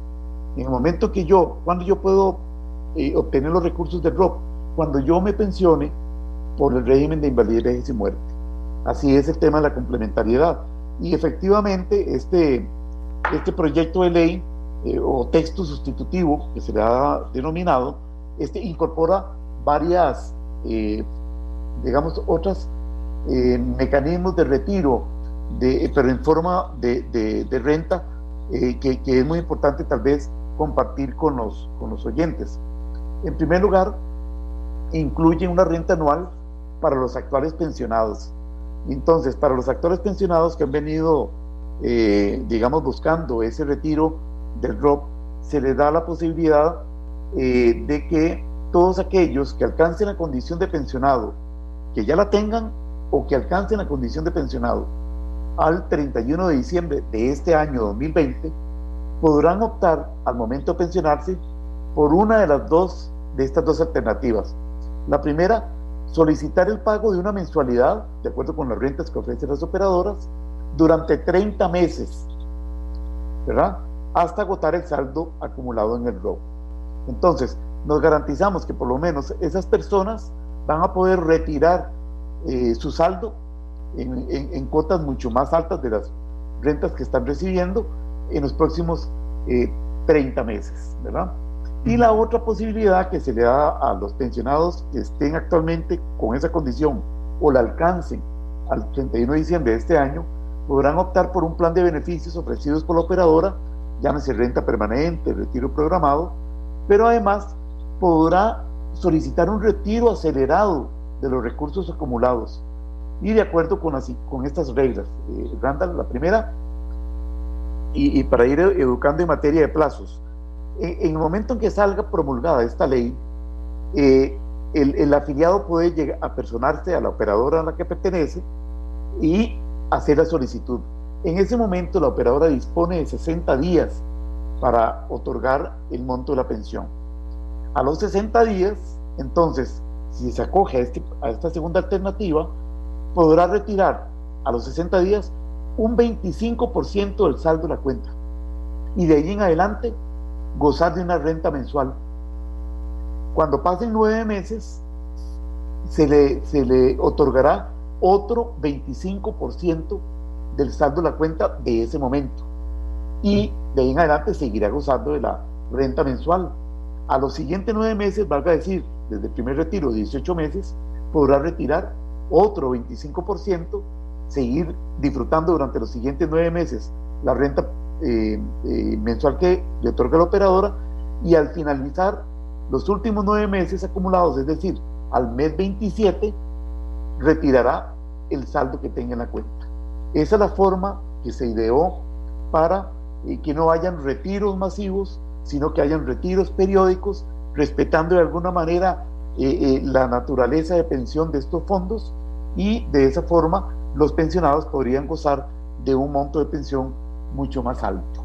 En el momento que yo, cuando yo puedo eh, obtener los recursos del ROP, cuando yo me pensione por el régimen de invalidez y muerte. Así es el tema de la complementariedad. Y efectivamente, este, este proyecto de ley eh, o texto sustitutivo, que se le ha denominado, este incorpora varias, eh, digamos, otros mecanismos de retiro de, pero en forma de, renta, eh, que, es muy importante tal vez compartir con los, con los oyentes. En primer lugar, incluye una renta anual para los actuales pensionados. Entonces, para los actuales pensionados que han venido, eh, digamos, buscando ese retiro del ROP, se les da la posibilidad eh, de que todos aquellos que alcancen la condición de pensionado, que ya la tengan o que alcancen la condición de pensionado, al 31 de diciembre de este año 2020 podrán optar al momento de pensionarse por una de las dos de estas dos alternativas. La primera, solicitar el pago de una mensualidad, de acuerdo con las rentas que ofrecen las operadoras, durante 30 meses, ¿verdad? Hasta agotar el saldo acumulado en el robo. Entonces, nos garantizamos que por lo menos esas personas van a poder retirar eh, su saldo en, cuotas mucho más altas de las rentas que están recibiendo en los próximos 30 eh, meses, ¿verdad? Y la otra posibilidad que se le da a los pensionados que estén actualmente con esa condición o la alcancen al 31 de diciembre de este año, podrán optar por un plan de beneficios ofrecidos por la operadora, llámese renta permanente, retiro programado, pero además podrá solicitar un retiro acelerado de los recursos acumulados y de acuerdo con, así, con estas reglas. Eh, Randall, la primera, y, para ir educando en materia de plazos. En, el momento en que salga promulgada esta ley, eh, el, el, afiliado puede llegar a personarse a la operadora a la que pertenece y hacer la solicitud. En ese momento la operadora dispone de 60 días para otorgar el monto de la pensión. A los 60 días, entonces, si se acoge a, este, a esta segunda alternativa, podrá retirar a los 60 días un 25% del saldo de la cuenta y de ahí en adelante gozar de una renta mensual. Cuando pasen nueve meses, se le, se le otorgará otro 25% del saldo de la cuenta de ese momento. Y de ahí en adelante seguirá gozando de la renta mensual. A los siguientes nueve meses, valga decir, desde el primer retiro, 18 meses, podrá retirar otro 25%, seguir disfrutando durante los siguientes nueve meses la renta eh, eh, mensual que le otorga la operadora y al finalizar los últimos nueve meses acumulados, es decir, al mes 27, retirará el saldo que tenga en la cuenta. Esa es la forma que se ideó para eh, que no hayan retiros masivos, sino que hayan retiros periódicos, respetando de alguna manera la naturaleza de pensión de estos fondos y de esa forma los pensionados podrían gozar de un monto de pensión mucho más alto.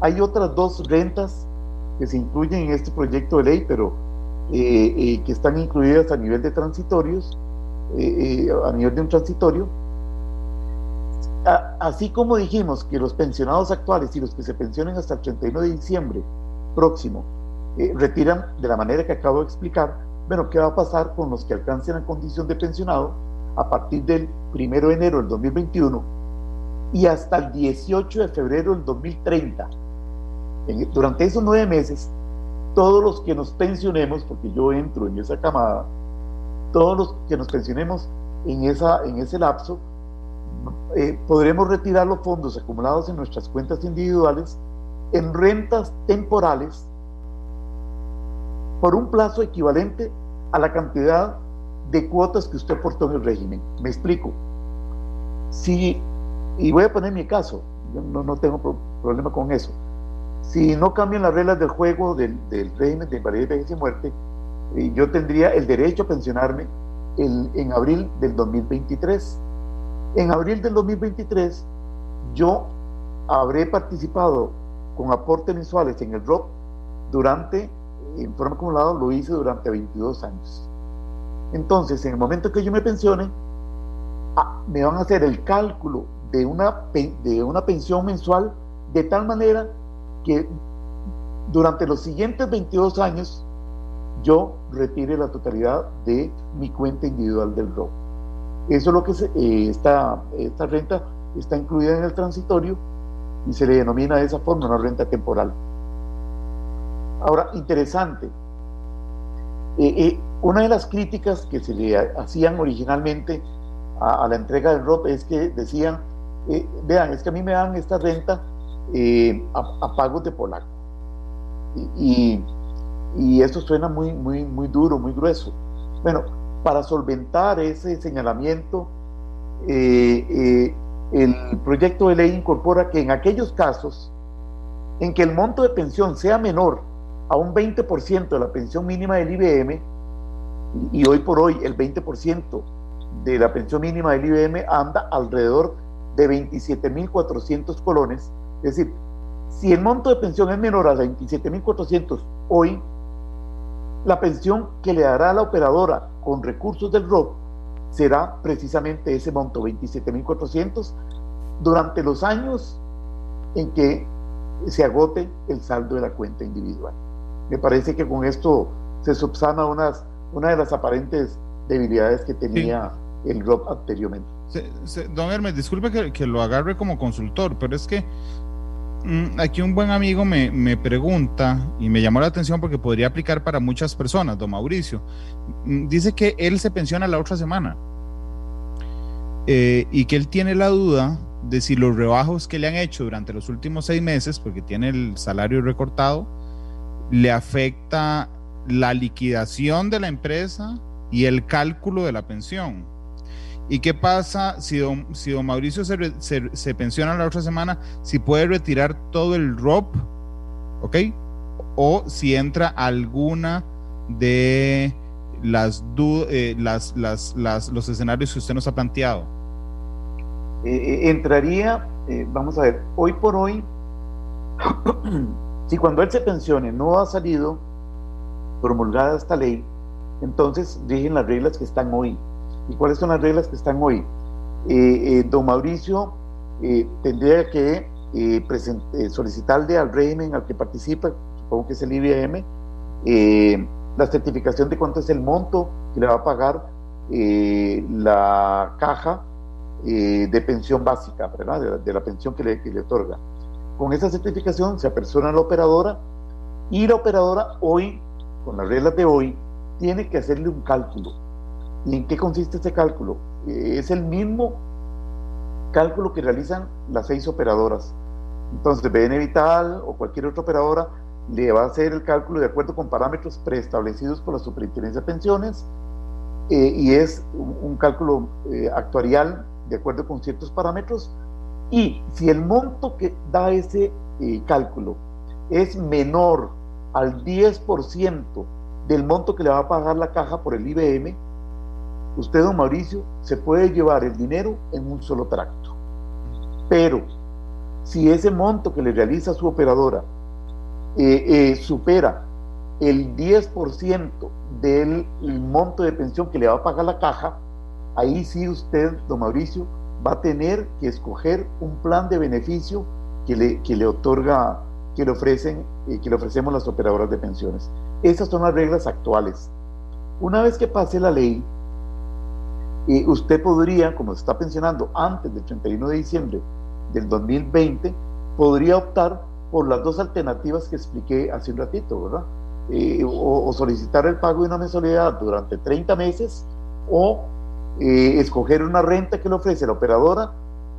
Hay otras dos rentas que se incluyen en este proyecto de ley, pero eh, eh, que están incluidas a nivel de transitorios, eh, a nivel de un transitorio. así como dijimos que los pensionados actuales y los que se pensionen hasta el 31 de diciembre próximo retiran de la manera que acabo de explicar, bueno, ¿qué va a pasar con los que alcancen la condición de pensionado a partir del 1 de enero del 2021 y hasta el 18 de febrero del 2030. durante esos nueve meses, todos los que nos pensionemos, porque yo entro en esa camada, todos los que nos pensionemos en, esa, en ese lapso, eh, podremos retirar los fondos acumulados en nuestras cuentas individuales en rentas temporales por un plazo equivalente a la cantidad de cuotas que usted aportó en el régimen. Me explico. Si, y voy a poner mi caso, yo no, tengo problema con eso. Si no cambian las reglas del juego del, régimen de invalidez, vejez y muerte, eh, yo tendría el derecho a pensionarme en abril del 2023. En abril del 2023 yo habré participado con aportes mensuales en el ROP durante, en forma acumulada, lo hice durante 22 años. Entonces, en el momento que yo me pensione, ah, me van a hacer el cálculo de una, de una pensión mensual de tal manera que durante los siguientes 22 años yo retire la totalidad de mi cuenta individual del ROP. Eso es lo que eh, esta, esta renta está incluida en el transitorio y se le denomina de esa forma una renta temporal. Ahora, interesante, eh, eh, una de las críticas que se le hacían originalmente a, la entrega del ROP es que decían, eh, vean, es que a mí me dan esta renta a, pagos de polaco. Y, y, eso suena muy, muy, muy duro, muy grueso. Bueno, para solventar ese señalamiento, el proyecto de ley incorpora que en aquellos casos en que el monto de pensión sea menor a un 20% de la pensión mínima del IBM, y hoy por hoy el 20% de la pensión mínima del IBM anda alrededor de 27.400 colones, es decir, si el monto de pensión es menor a 27.400 hoy, la pensión que le dará a la operadora con recursos del ROP será precisamente ese monto, 27.400, durante los años en que se agote el saldo de la cuenta individual. Me parece que con esto se subsana unas, una de las aparentes debilidades que tenía el ROP anteriormente. don Hermes, disculpe que, que, lo agarre como consultor, pero es que mm, aquí un buen amigo me, me, pregunta y me llamó la atención porque podría aplicar para muchas personas, don Mauricio. Mm, dice que él se pensiona la otra semana eh, y que él tiene la duda de si los rebajos que le han hecho durante los últimos seis meses, porque tiene el salario recortado, le afecta la liquidación de la empresa y el cálculo de la pensión. ¿Y qué pasa si don, si Mauricio se, se, pensiona la otra semana? Si puede retirar todo el ROP, ¿ok? O si entra alguna de las, eh, las, las, las, los escenarios que usted nos ha planteado. Eh, eh, entraría, vamos a ver, hoy por hoy, si cuando él se pensione no ha salido promulgada esta ley, entonces rigen las reglas que están hoy. ¿Y cuáles son las reglas que están hoy? don Mauricio tendría que solicitarle al régimen al que participa, supongo que es el IBM, la certificación de cuánto es el monto que le va a pagar eh, la caja eh, de pensión básica, ¿verdad? De, la pensión que le, que le, otorga. Con esa certificación se apersona a la operadora y la operadora hoy, con las reglas de hoy, tiene que hacerle un cálculo. ¿Y en qué consiste ese cálculo? Es el mismo cálculo que realizan las seis operadoras. Entonces, BN Vital o cualquier otra operadora le va a hacer el cálculo de acuerdo con parámetros preestablecidos por la Superintendencia de Pensiones eh, y es un, cálculo eh, actuarial de acuerdo con ciertos parámetros y si el monto que da ese eh, cálculo es menor al 10% del monto que le va a pagar la caja por el IBM, usted, don Mauricio, se puede llevar el dinero en un solo tracto. Pero si ese monto que le realiza su operadora eh, eh, supera el 10% del monto de pensión que le va a pagar la caja, ahí sí usted, don Mauricio, va a tener que escoger un plan de beneficio que le, que le otorga, que le ofrecen, eh, que le ofrecemos las operadoras de pensiones. Esas son las reglas actuales. Una vez que pase la ley, usted podría, como se está pensionando antes del 31 de diciembre del 2020, podría optar por las dos alternativas que expliqué hace un ratito, ¿verdad? Eh, o, solicitar el pago de una mensualidad durante 30 meses o eh, escoger una renta que le ofrece la operadora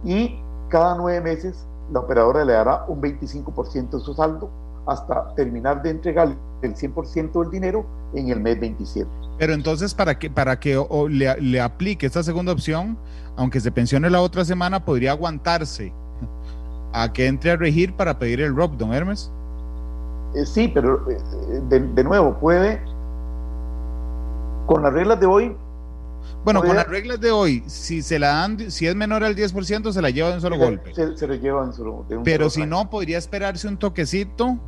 y cada nueve meses la operadora le dará un 25% de su saldo hasta terminar de entregar el 100% del dinero en el mes 27. Pero entonces, para que, para que le, le, aplique esta segunda opción, aunque se pensione la otra semana, podría aguantarse a que entre a regir para pedir el ROP, don Hermes. Eh, sí, pero eh, de, de, nuevo, puede, con las reglas de hoy, bueno, con las reglas de hoy, si se la dan, si es menor al 10%, se la lleva de un solo golpe. Se, se, le lleva en solo, de un Pero si no, podría esperarse un toquecito.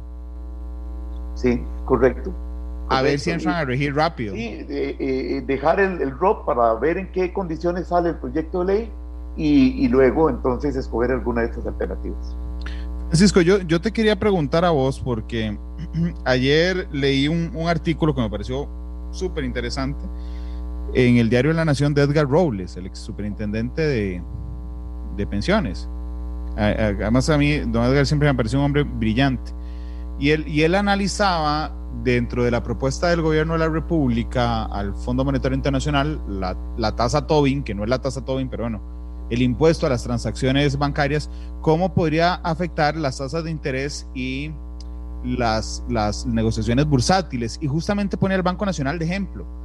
Sí, correcto. A ver si entran a regir rápido. Sí, eh, eh, dejar el, el ROP para ver en qué condiciones sale el proyecto de ley y, y luego entonces escoger alguna de estas alternativas. Francisco, yo, yo te quería preguntar a vos porque ayer leí un, un artículo que me pareció súper interesante en el diario la Nación de Edgar Robles, el ex superintendente de, de pensiones. Además a mí, don Edgar siempre me pareció un hombre brillante. Y él, y él analizaba dentro de la propuesta del gobierno de la República al Fondo Monetario Internacional la, la tasa Tobin, que no es la tasa Tobin, pero bueno, el impuesto a las transacciones bancarias, cómo podría afectar las tasas de interés y las, las negociaciones bursátiles. Y justamente pone al Banco Nacional de ejemplo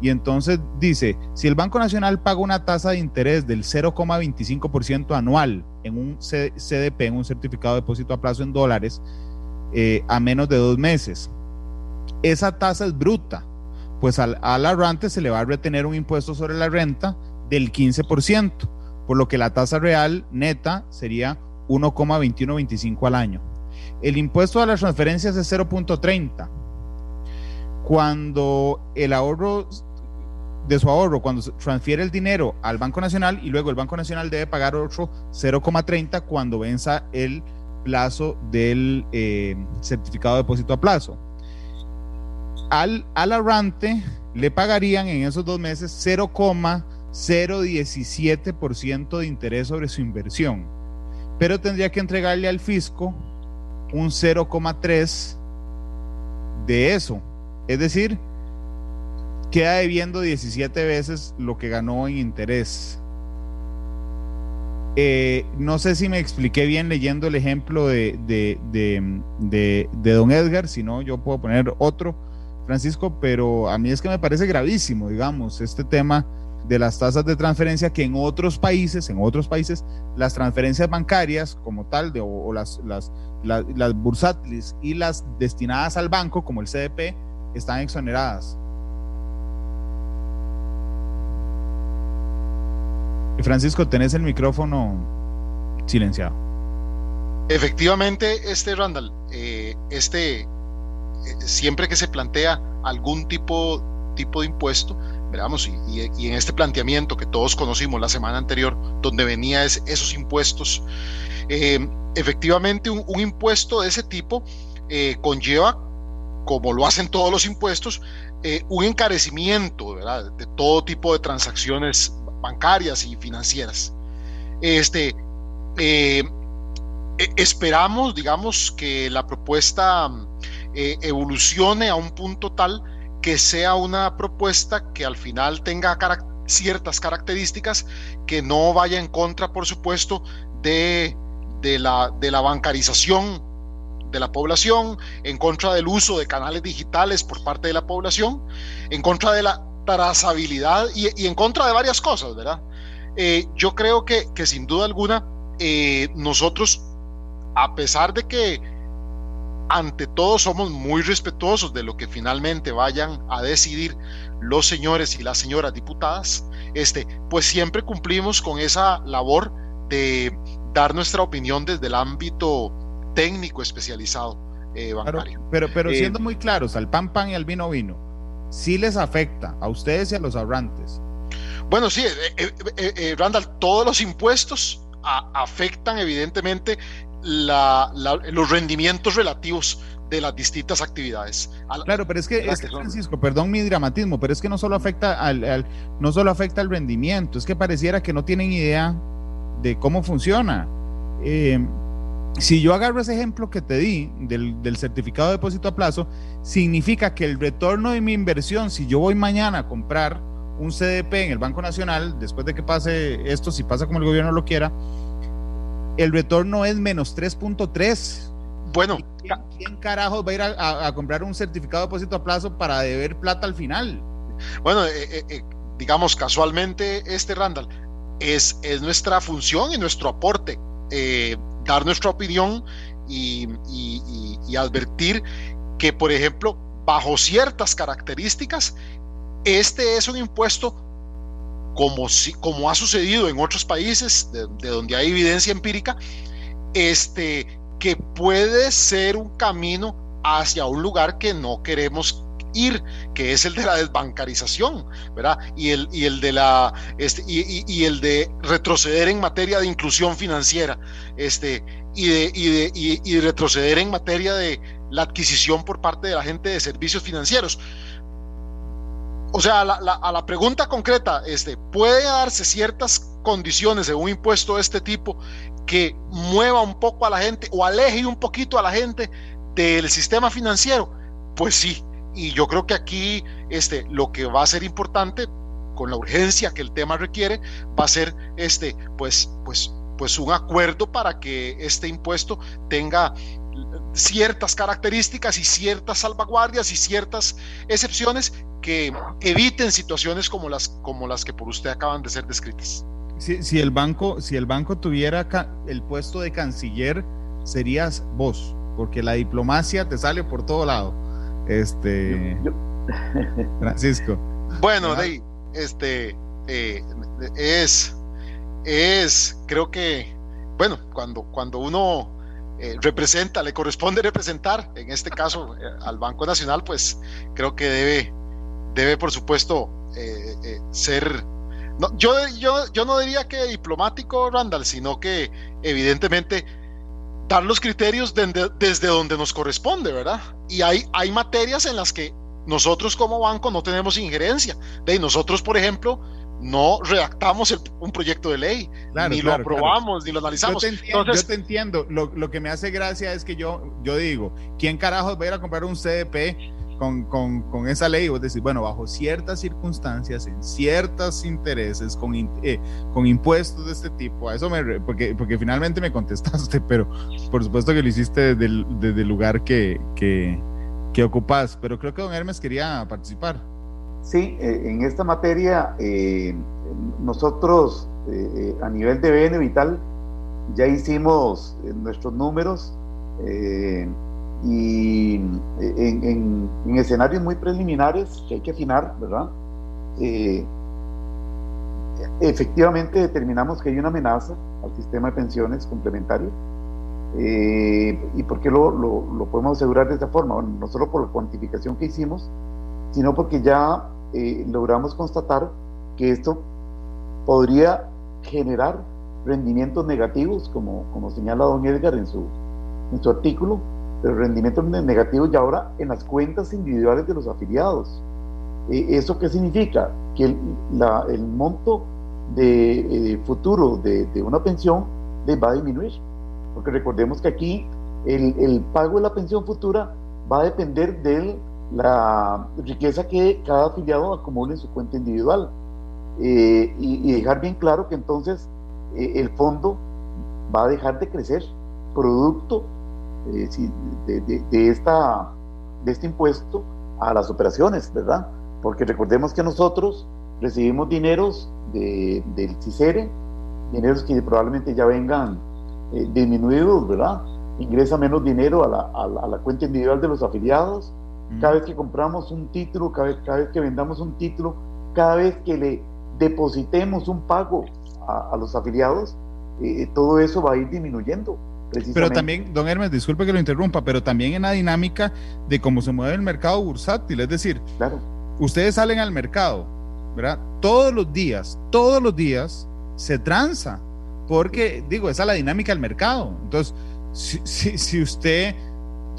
y entonces dice, si el Banco Nacional paga una tasa de interés del 0,25% anual en un CDP, en un certificado de depósito a plazo en dólares, eh, a menos de dos meses, esa tasa es bruta, pues al, al ahorrante se le va a retener un impuesto sobre la renta del 15%, por lo que la tasa real neta sería 1,2125 al año. El impuesto a las transferencias es 0.30. Cuando el ahorro de su ahorro cuando transfiere el dinero al Banco Nacional y luego el Banco Nacional debe pagar otro 0,30 cuando venza el plazo del eh, certificado de depósito a plazo. Al, al ahorrante le pagarían en esos dos meses 0,017% de interés sobre su inversión, pero tendría que entregarle al fisco un 0,3% de eso. Es decir, queda debiendo 17 veces lo que ganó en interés. Eh, no sé si me expliqué bien leyendo el ejemplo de, de, de, don Edgar, si no, yo puedo poner otro, Francisco, pero a mí es que me parece gravísimo, digamos, este tema de las tasas de transferencia que en otros países, en otros países, las transferencias bancarias como tal, de, o, las, las, las, las bursátiles y las destinadas al banco, como el CDP, están exoneradas. Francisco, tenés el micrófono silenciado. Efectivamente, este Randall, eh, este, eh, siempre que se plantea algún tipo, tipo de impuesto, veamos, y, y, en este planteamiento que todos conocimos la semana anterior, donde venía es, esos impuestos, eh, efectivamente un, impuesto de ese tipo conlleva, como lo hacen todos los impuestos, un encarecimiento ¿verdad? de todo tipo de transacciones bancarias y financieras. Este, eh, e, esperamos, digamos, que la propuesta eh, evolucione a un punto tal que sea una propuesta que al final tenga ciertas características que no vaya en contra, por supuesto, de, de, la, de la bancarización de la población, en contra del uso de canales digitales por parte de la población, en contra de la trazabilidad y, y en contra de varias cosas, ¿verdad? Eh, yo creo que, que, sin duda alguna eh, nosotros, a pesar de que ante todo somos muy respetuosos de lo que finalmente vayan a decidir los señores y las señoras diputadas, este, pues siempre cumplimos con esa labor de dar nuestra opinión desde el ámbito técnico especializado eh, bancario. Claro, pero, pero siendo muy claros, al pan pan y al vino vino, sí les afecta a ustedes y a los ahorrantes. Bueno, sí, eh, eh, eh, Randall, todos los impuestos a, afectan evidentemente la, la, los rendimientos relativos de las distintas actividades. Claro, pero es que, es que Francisco, perdón mi dramatismo, pero es que no solo afecta al, al, no solo afecta al rendimiento, es que pareciera que no tienen idea de cómo funciona. Si yo agarro ese ejemplo que te di del, del, certificado de depósito a plazo, significa que el retorno de mi inversión, si yo voy mañana a comprar un CDP en el Banco Nacional, después de que pase esto, si pasa como el gobierno lo quiera, el retorno es menos 3.3. Bueno, ¿quién, carajo va a ir a, comprar un certificado de depósito a plazo para deber plata al final? Bueno, eh, eh, eh, digamos casualmente, este Randall, es, es nuestra función y nuestro aporte, dar nuestra opinión y, advertir que, por ejemplo, bajo ciertas características, este es un impuesto como, si, como ha sucedido en otros países de, donde hay evidencia empírica, este, que puede ser un camino hacia un lugar que no queremos ir, que es el de la desbancarización, ¿verdad? Y el, y el de la este, y, el de retroceder en materia de inclusión financiera, este, y de, y de, y retroceder en materia de la adquisición por parte de la gente de servicios financieros. O sea, a la, pregunta concreta, este, ¿puede darse ciertas condiciones de un impuesto de este tipo que mueva un poco a la gente o aleje un poquito a la gente del sistema financiero? Pues sí, y yo creo que aquí este, lo que va a ser importante con la urgencia que el tema requiere va a ser este, pues, pues, pues un acuerdo para que este impuesto tenga ciertas características y ciertas salvaguardias y ciertas excepciones que eviten situaciones como las, como las que por usted acaban de ser descritas. Si, si el banco, si el banco tuviera el puesto de canciller, serías vos, porque la diplomacia te sale por todo lado. Este Francisco. Bueno, de, este eh, es, es, creo que, bueno, cuando, cuando uno eh, representa, le corresponde representar, en este caso eh, al Banco Nacional, pues creo que debe, debe por supuesto, eh, ser... No, yo, yo, yo no diría que diplomático, Randall, sino que evidentemente dar los criterios desde donde nos corresponde, ¿verdad? Y hay, hay materias en las que nosotros como banco no tenemos injerencia. De nosotros, por ejemplo, no redactamos un proyecto de ley, ni lo aprobamos, ni lo analizamos. Yo te entiendo, Lo, que me hace gracia es que yo, yo digo, ¿quién carajos va a ir a comprar un CDP con, con, esa ley? Vos decís, bueno, bajo ciertas circunstancias, en ciertos intereses, con, eh, con impuestos de este tipo, a eso me, porque, porque finalmente me contestaste, pero por supuesto que lo hiciste desde el, lugar que, que, que ocupas, pero creo que don Hermes quería participar. Sí, eh, en esta materia eh, nosotros eh, a nivel de BN Vital ya hicimos nuestros números y en, escenarios muy preliminares que hay que afinar, ¿verdad? efectivamente determinamos que hay una amenaza al sistema de pensiones complementario. ¿Y por qué lo, lo, podemos asegurar de esta forma? no solo por la cuantificación que hicimos, sino porque ya eh, logramos constatar que esto podría generar rendimientos negativos, como, como señala don Edgar en su, en su artículo, pero rendimientos negativos ya ahora en las cuentas individuales de los afiliados. Eh, ¿Eso qué significa? Que el, monto de eh, futuro de, de, una pensión les va a disminuir. Porque recordemos que aquí el, el pago de la pensión futura va a depender del la riqueza que cada afiliado acumula en su cuenta individual eh, y, dejar bien claro que entonces el fondo va a dejar de crecer producto eh, de, esta, de este impuesto a las operaciones, ¿verdad? Porque recordemos que nosotros recibimos dineros del CICERE, dineros que probablemente ya vengan disminuidos, ¿verdad? Ingresa menos dinero a la, a la cuenta individual de los afiliados, cada vez que compramos un título, cada vez, cada vez que vendamos un título, cada vez que le depositemos un pago a, los afiliados, eh, todo eso va a ir disminuyendo. Pero también, don Hermes, disculpe que lo interrumpa, pero también en la dinámica de cómo se mueve el mercado bursátil, es decir, claro. ustedes salen al mercado, ¿verdad? Todos los días, todos los días se tranza, porque digo, esa es la dinámica del mercado. Entonces, si, si usted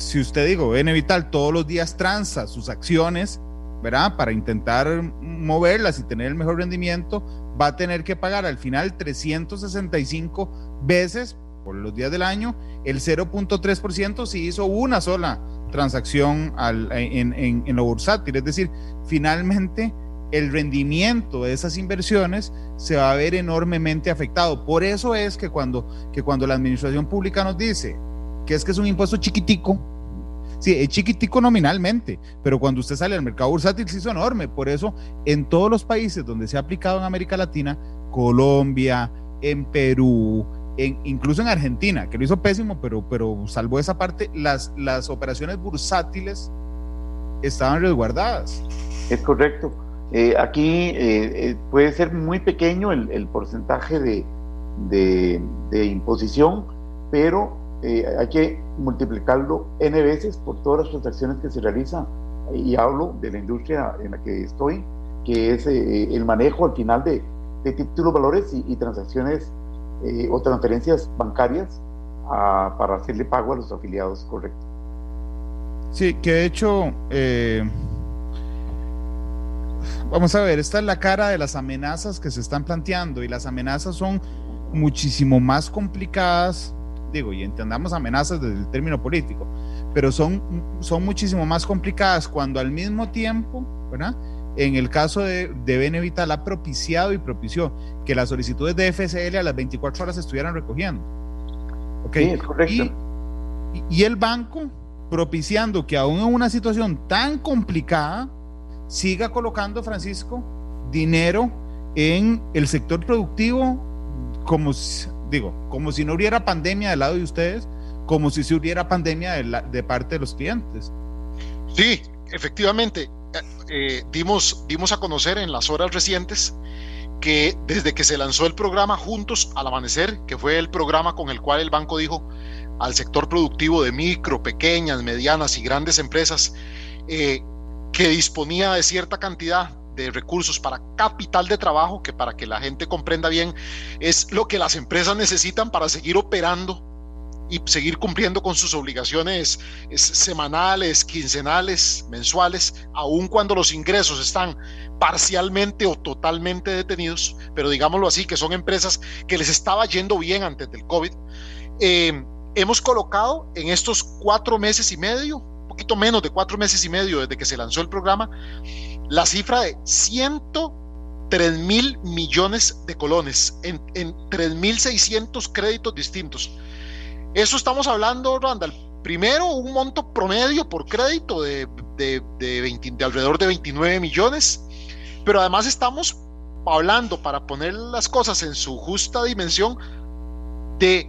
si usted digo, Vital todos los días tranza sus acciones, ¿verdad? Para intentar moverlas y tener el mejor rendimiento, va a tener que pagar al final 365 veces por los días del año el 0.3% si hizo una sola transacción al, en, en, lo bursátil. Es decir, finalmente el rendimiento de esas inversiones se va a ver enormemente afectado. Por eso es que cuando, que cuando la administración pública nos dice que es que es un impuesto chiquitico, sí, es chiquitico nominalmente, pero cuando usted sale al mercado bursátil sí es enorme. Por eso en todos los países donde se ha aplicado en América Latina, Colombia, en Perú, en, incluso en Argentina, que lo hizo pésimo, pero, pero salvo esa parte, las, las operaciones bursátiles estaban resguardadas. Es correcto. Eh, aquí eh, eh, puede ser muy pequeño el, porcentaje de, de, imposición, pero hay que multiplicarlo n veces por todas las transacciones que se realizan. Y hablo de la industria en la que estoy, que es el manejo al final de, de títulos, valores y, transacciones o transferencias bancarias para hacerle pago a los afiliados, correcto. Sí, que de hecho vamos a ver, esta es la cara de las amenazas que se están planteando y las amenazas son muchísimo más complicadas, digo, y entendamos amenazas desde el término político, pero son, son muchísimo más complicadas cuando al mismo tiempo, ¿verdad? En el caso de, de Benevital ha propiciado y propició que las solicitudes de FSL a las 24 horas estuvieran recogiendo. ¿Ok? Sí, es correcto. Y, y el banco propiciando que aún en una situación tan complicada, siga colocando, Francisco, dinero en el sector productivo como, digo, como si no hubiera pandemia del lado de ustedes, como si se hubiera pandemia de, de parte de los clientes. Sí, efectivamente. Eh, eh, dimos, dimos a conocer en las horas recientes que desde que se lanzó el programa Juntos al Amanecer, que fue el programa con el cual el banco dijo al sector productivo de micro, pequeñas, medianas y grandes empresas, eh, que disponía de cierta cantidad de recursos para capital de trabajo, que para que la gente comprenda bien, es lo que las empresas necesitan para seguir operando y seguir cumpliendo con sus obligaciones semanales, quincenales, mensuales, aun cuando los ingresos están parcialmente o totalmente detenidos, pero digámoslo así, que son empresas que les estaba yendo bien antes del COVID. Eh, hemos colocado en estos cuatro meses y medio poquito menos de cuatro meses y medio desde que se lanzó el programa, la cifra de 103 mil millones de colones en, en 3.600 créditos distintos. Eso estamos hablando, Randall. Primero, un monto promedio por crédito de, de, de alrededor de 29 millones, pero además estamos hablando, para poner las cosas en su justa dimensión, de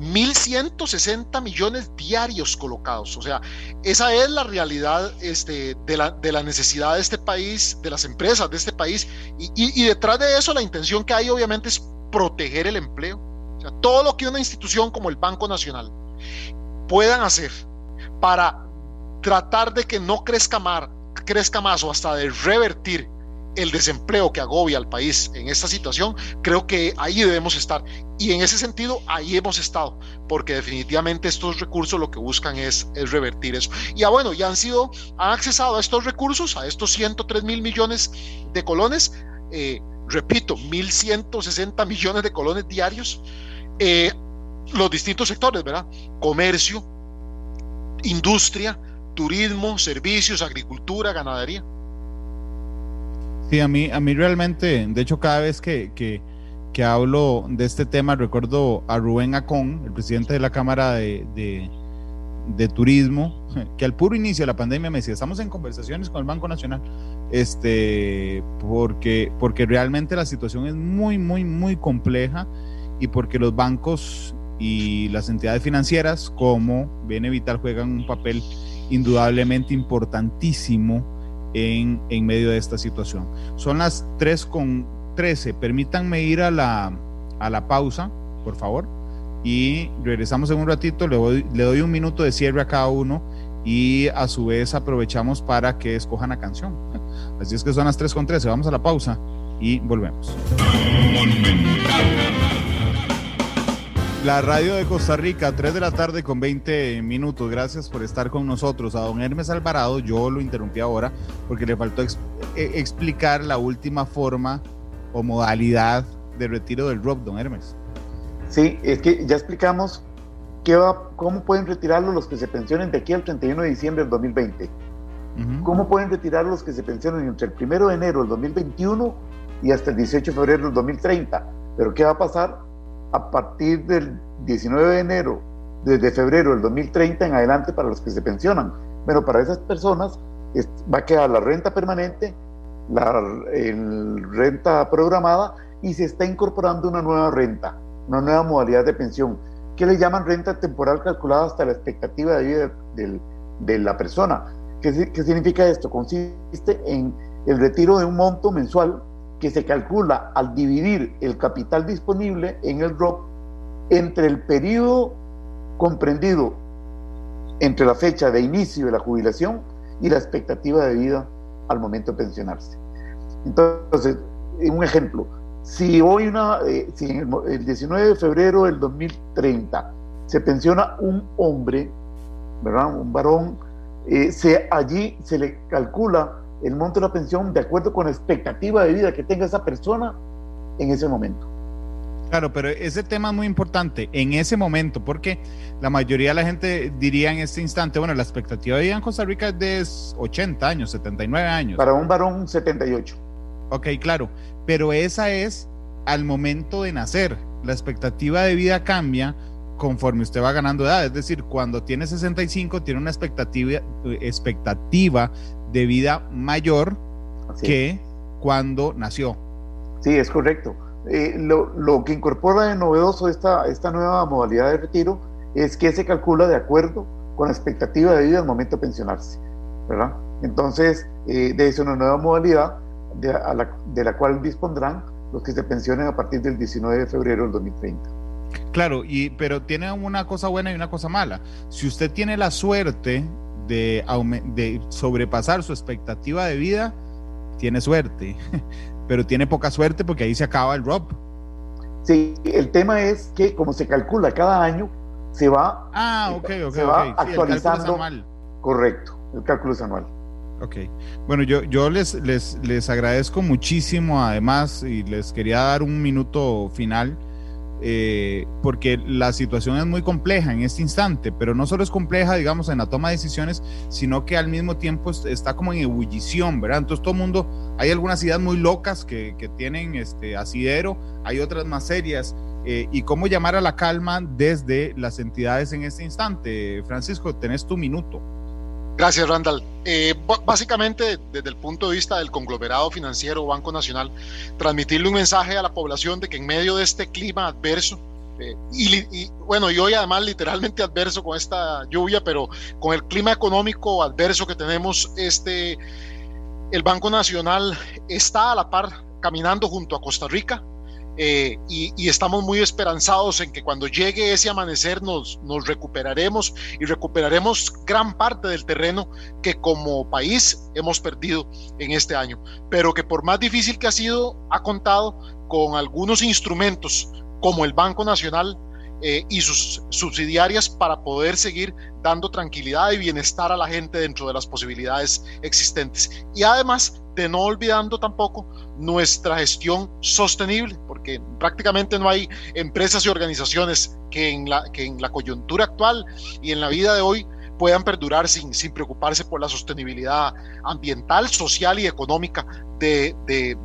1.160 millones diarios colocados. O sea, esa es la realidad este, de, la, de la necesidad de este país, de las empresas de este país. Y, y, detrás de eso la intención que hay obviamente es proteger el empleo. O sea, todo lo que una institución como el Banco Nacional puedan hacer para tratar de que no crezca más, crezca más o hasta de revertir el desempleo que agobia al país en esta situación, creo que ahí debemos estar. Y en ese sentido, ahí hemos estado, porque definitivamente estos recursos lo que buscan es, revertir eso. Y ya bueno, ya han sido, han accesado a estos recursos, a estos 103 mil millones de colones, eh, repito, 1.160 millones de colones diarios, eh, los distintos sectores, ¿verdad? Comercio, industria, turismo, servicios, agricultura, ganadería. Sí, a mí, a mí realmente, de hecho, cada vez que, que, que hablo de este tema, recuerdo a Rubén Acón, el presidente de la Cámara de, de, de, Turismo, que al puro inicio de la pandemia me decía, estamos en conversaciones con el Banco Nacional, este, porque, porque realmente la situación es muy, muy, muy compleja y porque los bancos y las entidades financieras como Bien Vital juegan un papel indudablemente importantísimo en, en medio de esta situación. Son las 3 con 13. Permítanme ir a la, a la pausa, por favor. Y regresamos en un ratito. Le doy, le doy un minuto de cierre a cada uno y a su vez aprovechamos para que escojan la canción. Así es que son las 3 con 13. Vamos a la pausa y volvemos. La radio de Costa Rica, 3 de la tarde con 20 minutos. Gracias por estar con nosotros. A don Hermes Alvarado, yo lo interrumpí ahora porque le faltó eh, explicar la última forma o modalidad de retiro del ROP, don Hermes. Sí, es que ya explicamos qué va, cómo pueden retirarlo los que se pensionen de aquí al 31 de diciembre del 2020. ¿Cómo pueden retirar los que se pensionen entre el 1 de enero del 2021 y hasta el 18 de febrero del 2030? Pero ¿qué va a pasar a partir del 19 de enero, desde febrero del 2030 en adelante para los que se pensionan? Bueno, para esas personas va a quedar la renta permanente, la renta programada y se está incorporando una nueva renta, una nueva modalidad de pensión, que le llaman renta temporal calculada hasta la expectativa de vida de la persona ¿Qué, significa esto? Consiste en el retiro de un monto mensual que se calcula al dividir el capital disponible en el ROP entre el periodo comprendido entre la fecha de inicio de la jubilación y la expectativa de vida al momento de pensionarse. Entonces, un ejemplo, si hoy una, eh, si el 19 de febrero del 2030 se pensiona un hombre, ¿verdad? Un varón eh, se, allí se le calcula el monto de la pensión de acuerdo con la expectativa de vida que tenga esa persona en ese momento. Claro, pero ese tema es muy importante en ese momento, porque la mayoría de la gente diría en este instante, bueno, la expectativa de vida en Costa Rica es de 80 años, 79 años. Para un varón, 78. Ok, claro, pero esa es al momento de nacer. La expectativa de vida cambia conforme usted va ganando edad. Es decir, cuando tiene 65 tiene una expectativa, expectativa de vida mayor que cuando nació. Sí, es correcto. Eh, lo, que incorpora de novedoso esta, esta nueva modalidad de retiro es que se calcula de acuerdo con la expectativa de vida al momento de pensionarse. ¿verdad? Entonces, eh, eso una nueva modalidad de, la, de la cual dispondrán los que se pensionen a partir del 19 de febrero del 2030. Claro, y, pero tiene una cosa buena y una cosa mala. Si usted tiene la suerte de, de sobrepasar su expectativa de vida, tiene suerte, pero tiene poca suerte porque ahí se acaba el ROP. Sí, el tema es que como se calcula cada año, se va, ah, se va actualizando. Correcto, el cálculo es anual. Ok. Bueno, yo, yo les, les, les agradezco muchísimo además y les quería dar un minuto final eh, porque la situación es muy compleja en este instante, pero no solo es compleja, digamos, en la toma de decisiones, sino que al mismo tiempo está como en ebullición, ¿verdad? Entonces todo el mundo, hay algunas ideas muy locas que, que tienen este asidero, hay otras más serias, eh, y cómo llamar a la calma desde las entidades en este instante. Francisco, tenés tu minuto. Gracias, Randall. Eh, básicamente, desde el punto de vista del conglomerado financiero Banco Nacional, transmitirle un mensaje a la población de que en medio de este clima adverso, eh, y, bueno, y hoy además literalmente adverso con esta lluvia, pero con el clima económico adverso que tenemos, este, el Banco Nacional está a la par caminando junto a Costa Rica, eh, y, estamos muy esperanzados en que cuando llegue ese amanecer nos, recuperaremos y recuperaremos gran parte del terreno que como país hemos perdido en este año, pero que por más difícil que ha sido, ha contado con algunos instrumentos como el Banco Nacional eh, y sus subsidiarias para poder seguir dando tranquilidad y bienestar a la gente dentro de las posibilidades existentes. Y además de no olvidando tampoco nuestra gestión sostenible, porque prácticamente no hay empresas y organizaciones que en la, que en la coyuntura actual y en la vida de hoy puedan perdurar sin, sin preocuparse por la sostenibilidad ambiental, social y económica de, de,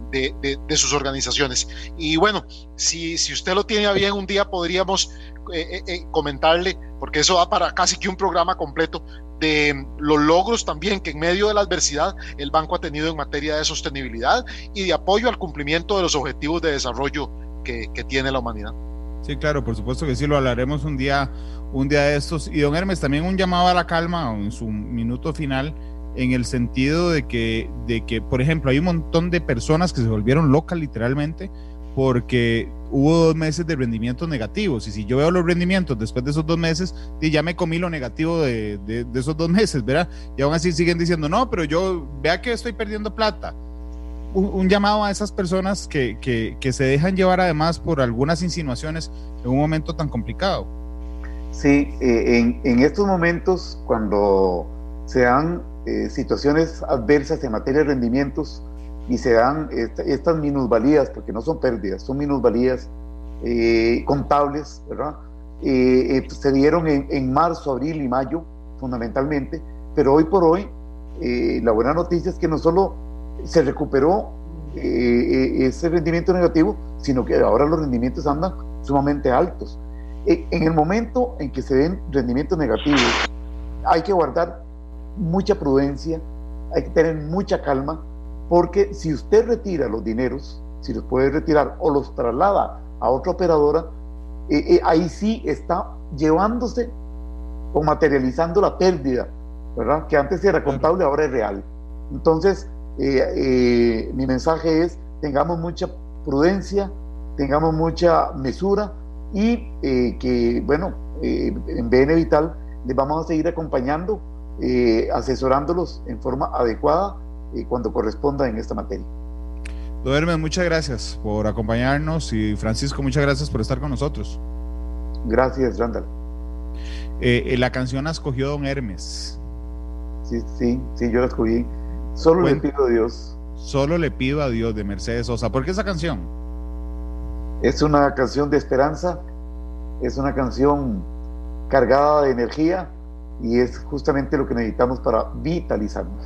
de, sus organizaciones. Y bueno, si, si usted lo tiene bien, un día podríamos eh, eh, eh, comentarle, porque eso va para casi que un programa completo, de los logros también que en medio de la adversidad el banco ha tenido en materia de sostenibilidad y de apoyo al cumplimiento de los objetivos de desarrollo que, que tiene la humanidad. Sí, claro, por supuesto que sí, lo hablaremos un día, un día de estos. Y don Hermes, también un llamado a la calma en su minuto final, en el sentido de que, de que, por ejemplo, hay un montón de personas que se volvieron locas literalmente porque hubo dos meses de rendimientos negativos. Y si yo veo los rendimientos después de esos dos meses, ya me comí lo negativo de, de, esos dos meses, ¿verdad? Y aún así siguen diciendo, no, pero yo vea que estoy perdiendo plata. Un, llamado a esas personas que, que, que, se dejan llevar además por algunas insinuaciones en un momento tan complicado. Sí, eh, en, en, estos momentos, cuando se dan eh, situaciones adversas en materia de rendimientos, y se dan estas minusvalías, porque no son pérdidas, son minusvalías eh, contables, ¿verdad? Eh, eh, se dieron en, marzo, abril y mayo, fundamentalmente, pero hoy por hoy eh, la buena noticia es que no solo se recuperó eh, ese rendimiento negativo, sino que ahora los rendimientos andan sumamente altos. en el momento en que se ven rendimientos negativos, hay que guardar mucha prudencia, hay que tener mucha calma, porque si usted retira los dineros, si los puede retirar o los traslada a otra operadora, ahí sí está llevándose o materializando la pérdida, ¿verdad? Que antes era contable, ahora es real. Entonces, eh, eh, mi mensaje es, tengamos mucha prudencia, tengamos mucha mesura y eh, que, bueno, en BN Vital les vamos a seguir acompañando, asesorándolos en forma adecuada cuando corresponda en esta materia. Duerme, muchas gracias por acompañarnos y Francisco, muchas gracias por estar con nosotros. Gracias, Randall. Eh, eh, la canción la escogió Don Hermes. Sí, sí, sí, yo la escogí. Solo le pido a Dios. Solo le pido a Dios de Mercedes Sosa. ¿Por qué esa canción? Es una canción de esperanza, es una canción cargada de energía y es justamente lo que necesitamos para vitalizarnos.